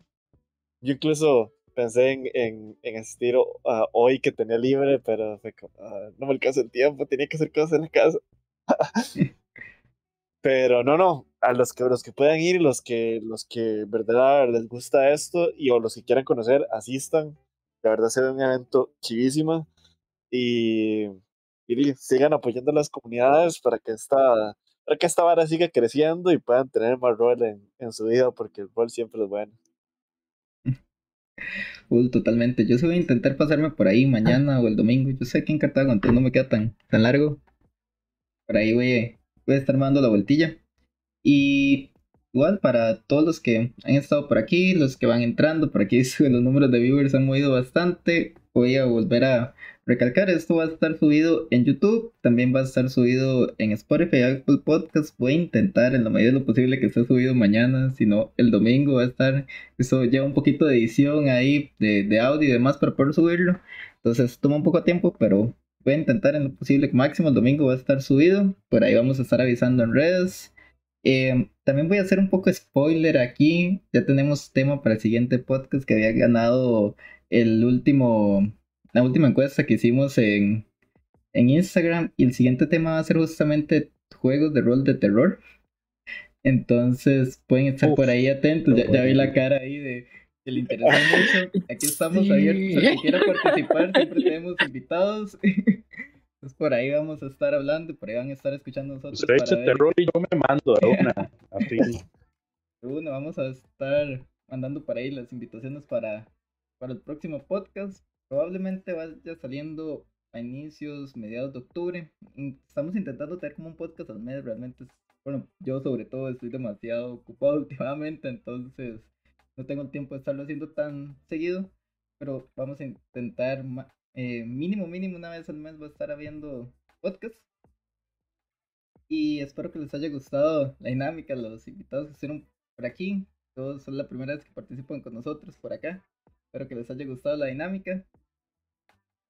Yo incluso pensé en, en, en asistir ah, hoy que tenía libre, pero ah, no me alcanza el tiempo, tenía que hacer cosas en la casa. pero no, no, a los que, los que puedan ir, los que, los que verdad les gusta esto y o los que quieran conocer, asistan. De verdad se ve un evento chivísimo y, y sigan apoyando a las comunidades para que esta, para que esta vara siga creciendo y puedan tener más rol en, en su vida, porque el rol siempre es bueno. Full, totalmente. Yo sí voy a intentar pasarme por ahí mañana o el domingo. Yo sé que en Cartago, entonces no me queda tan, tan largo. Por ahí voy a, voy a estar dando la vueltilla. Y igual para todos los que han estado por aquí, los que van entrando, por aquí los números de viewers han movido bastante. Voy a volver a recalcar, esto va a estar subido en YouTube, también va a estar subido en Spotify Apple Podcast. Voy a intentar en la medida de lo posible que esté subido mañana, si no el domingo va a estar eso lleva un poquito de edición ahí, de, de audio y demás para poder subirlo. Entonces toma un poco de tiempo, pero voy a intentar en lo posible que máximo el domingo va a estar subido. Por ahí vamos a estar avisando en redes. Em, también voy a hacer un poco spoiler aquí. Ya tenemos tema para el siguiente podcast que había ganado el último, la última encuesta que hicimos en, en Instagram. Y el siguiente tema va a ser justamente juegos de rol de terror. Entonces pueden estar por ahí atentos. Ya, vi la cara ahí de que le interesa mucho. Aquí estamos abiertos a que quiera participar. Siempre tenemos invitados. Entonces por ahí vamos a estar hablando, por ahí van a estar escuchando nosotros. Usted echa terror y yo me mando a una. Uno, vamos a estar mandando por ahí las invitaciones para, para el próximo podcast. Probablemente vaya saliendo a inicios, mediados de octubre. Estamos intentando tener como un podcast al mes, realmente. Bueno, yo sobre todo estoy demasiado ocupado últimamente, entonces no tengo el tiempo de estarlo haciendo tan seguido. Pero vamos a intentar eh, mínimo, mínimo una vez al mes va a estar habiendo podcast. Y espero que les haya gustado la dinámica, los invitados que estuvieron por aquí. Todos son la primera vez que participan con nosotros por acá. Espero que les haya gustado la dinámica.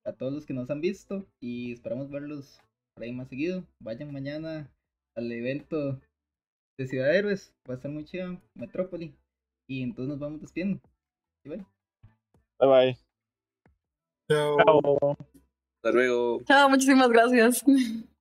A todos los que nos han visto y esperamos verlos por ahí más seguido. Vayan mañana al evento de Ciudad de Héroes. Va a estar muy chido, Metrópoli. Y entonces nos vamos despidiendo. bye. Bye bye. Chao. Hasta luego. Chao, muchísimas gracias.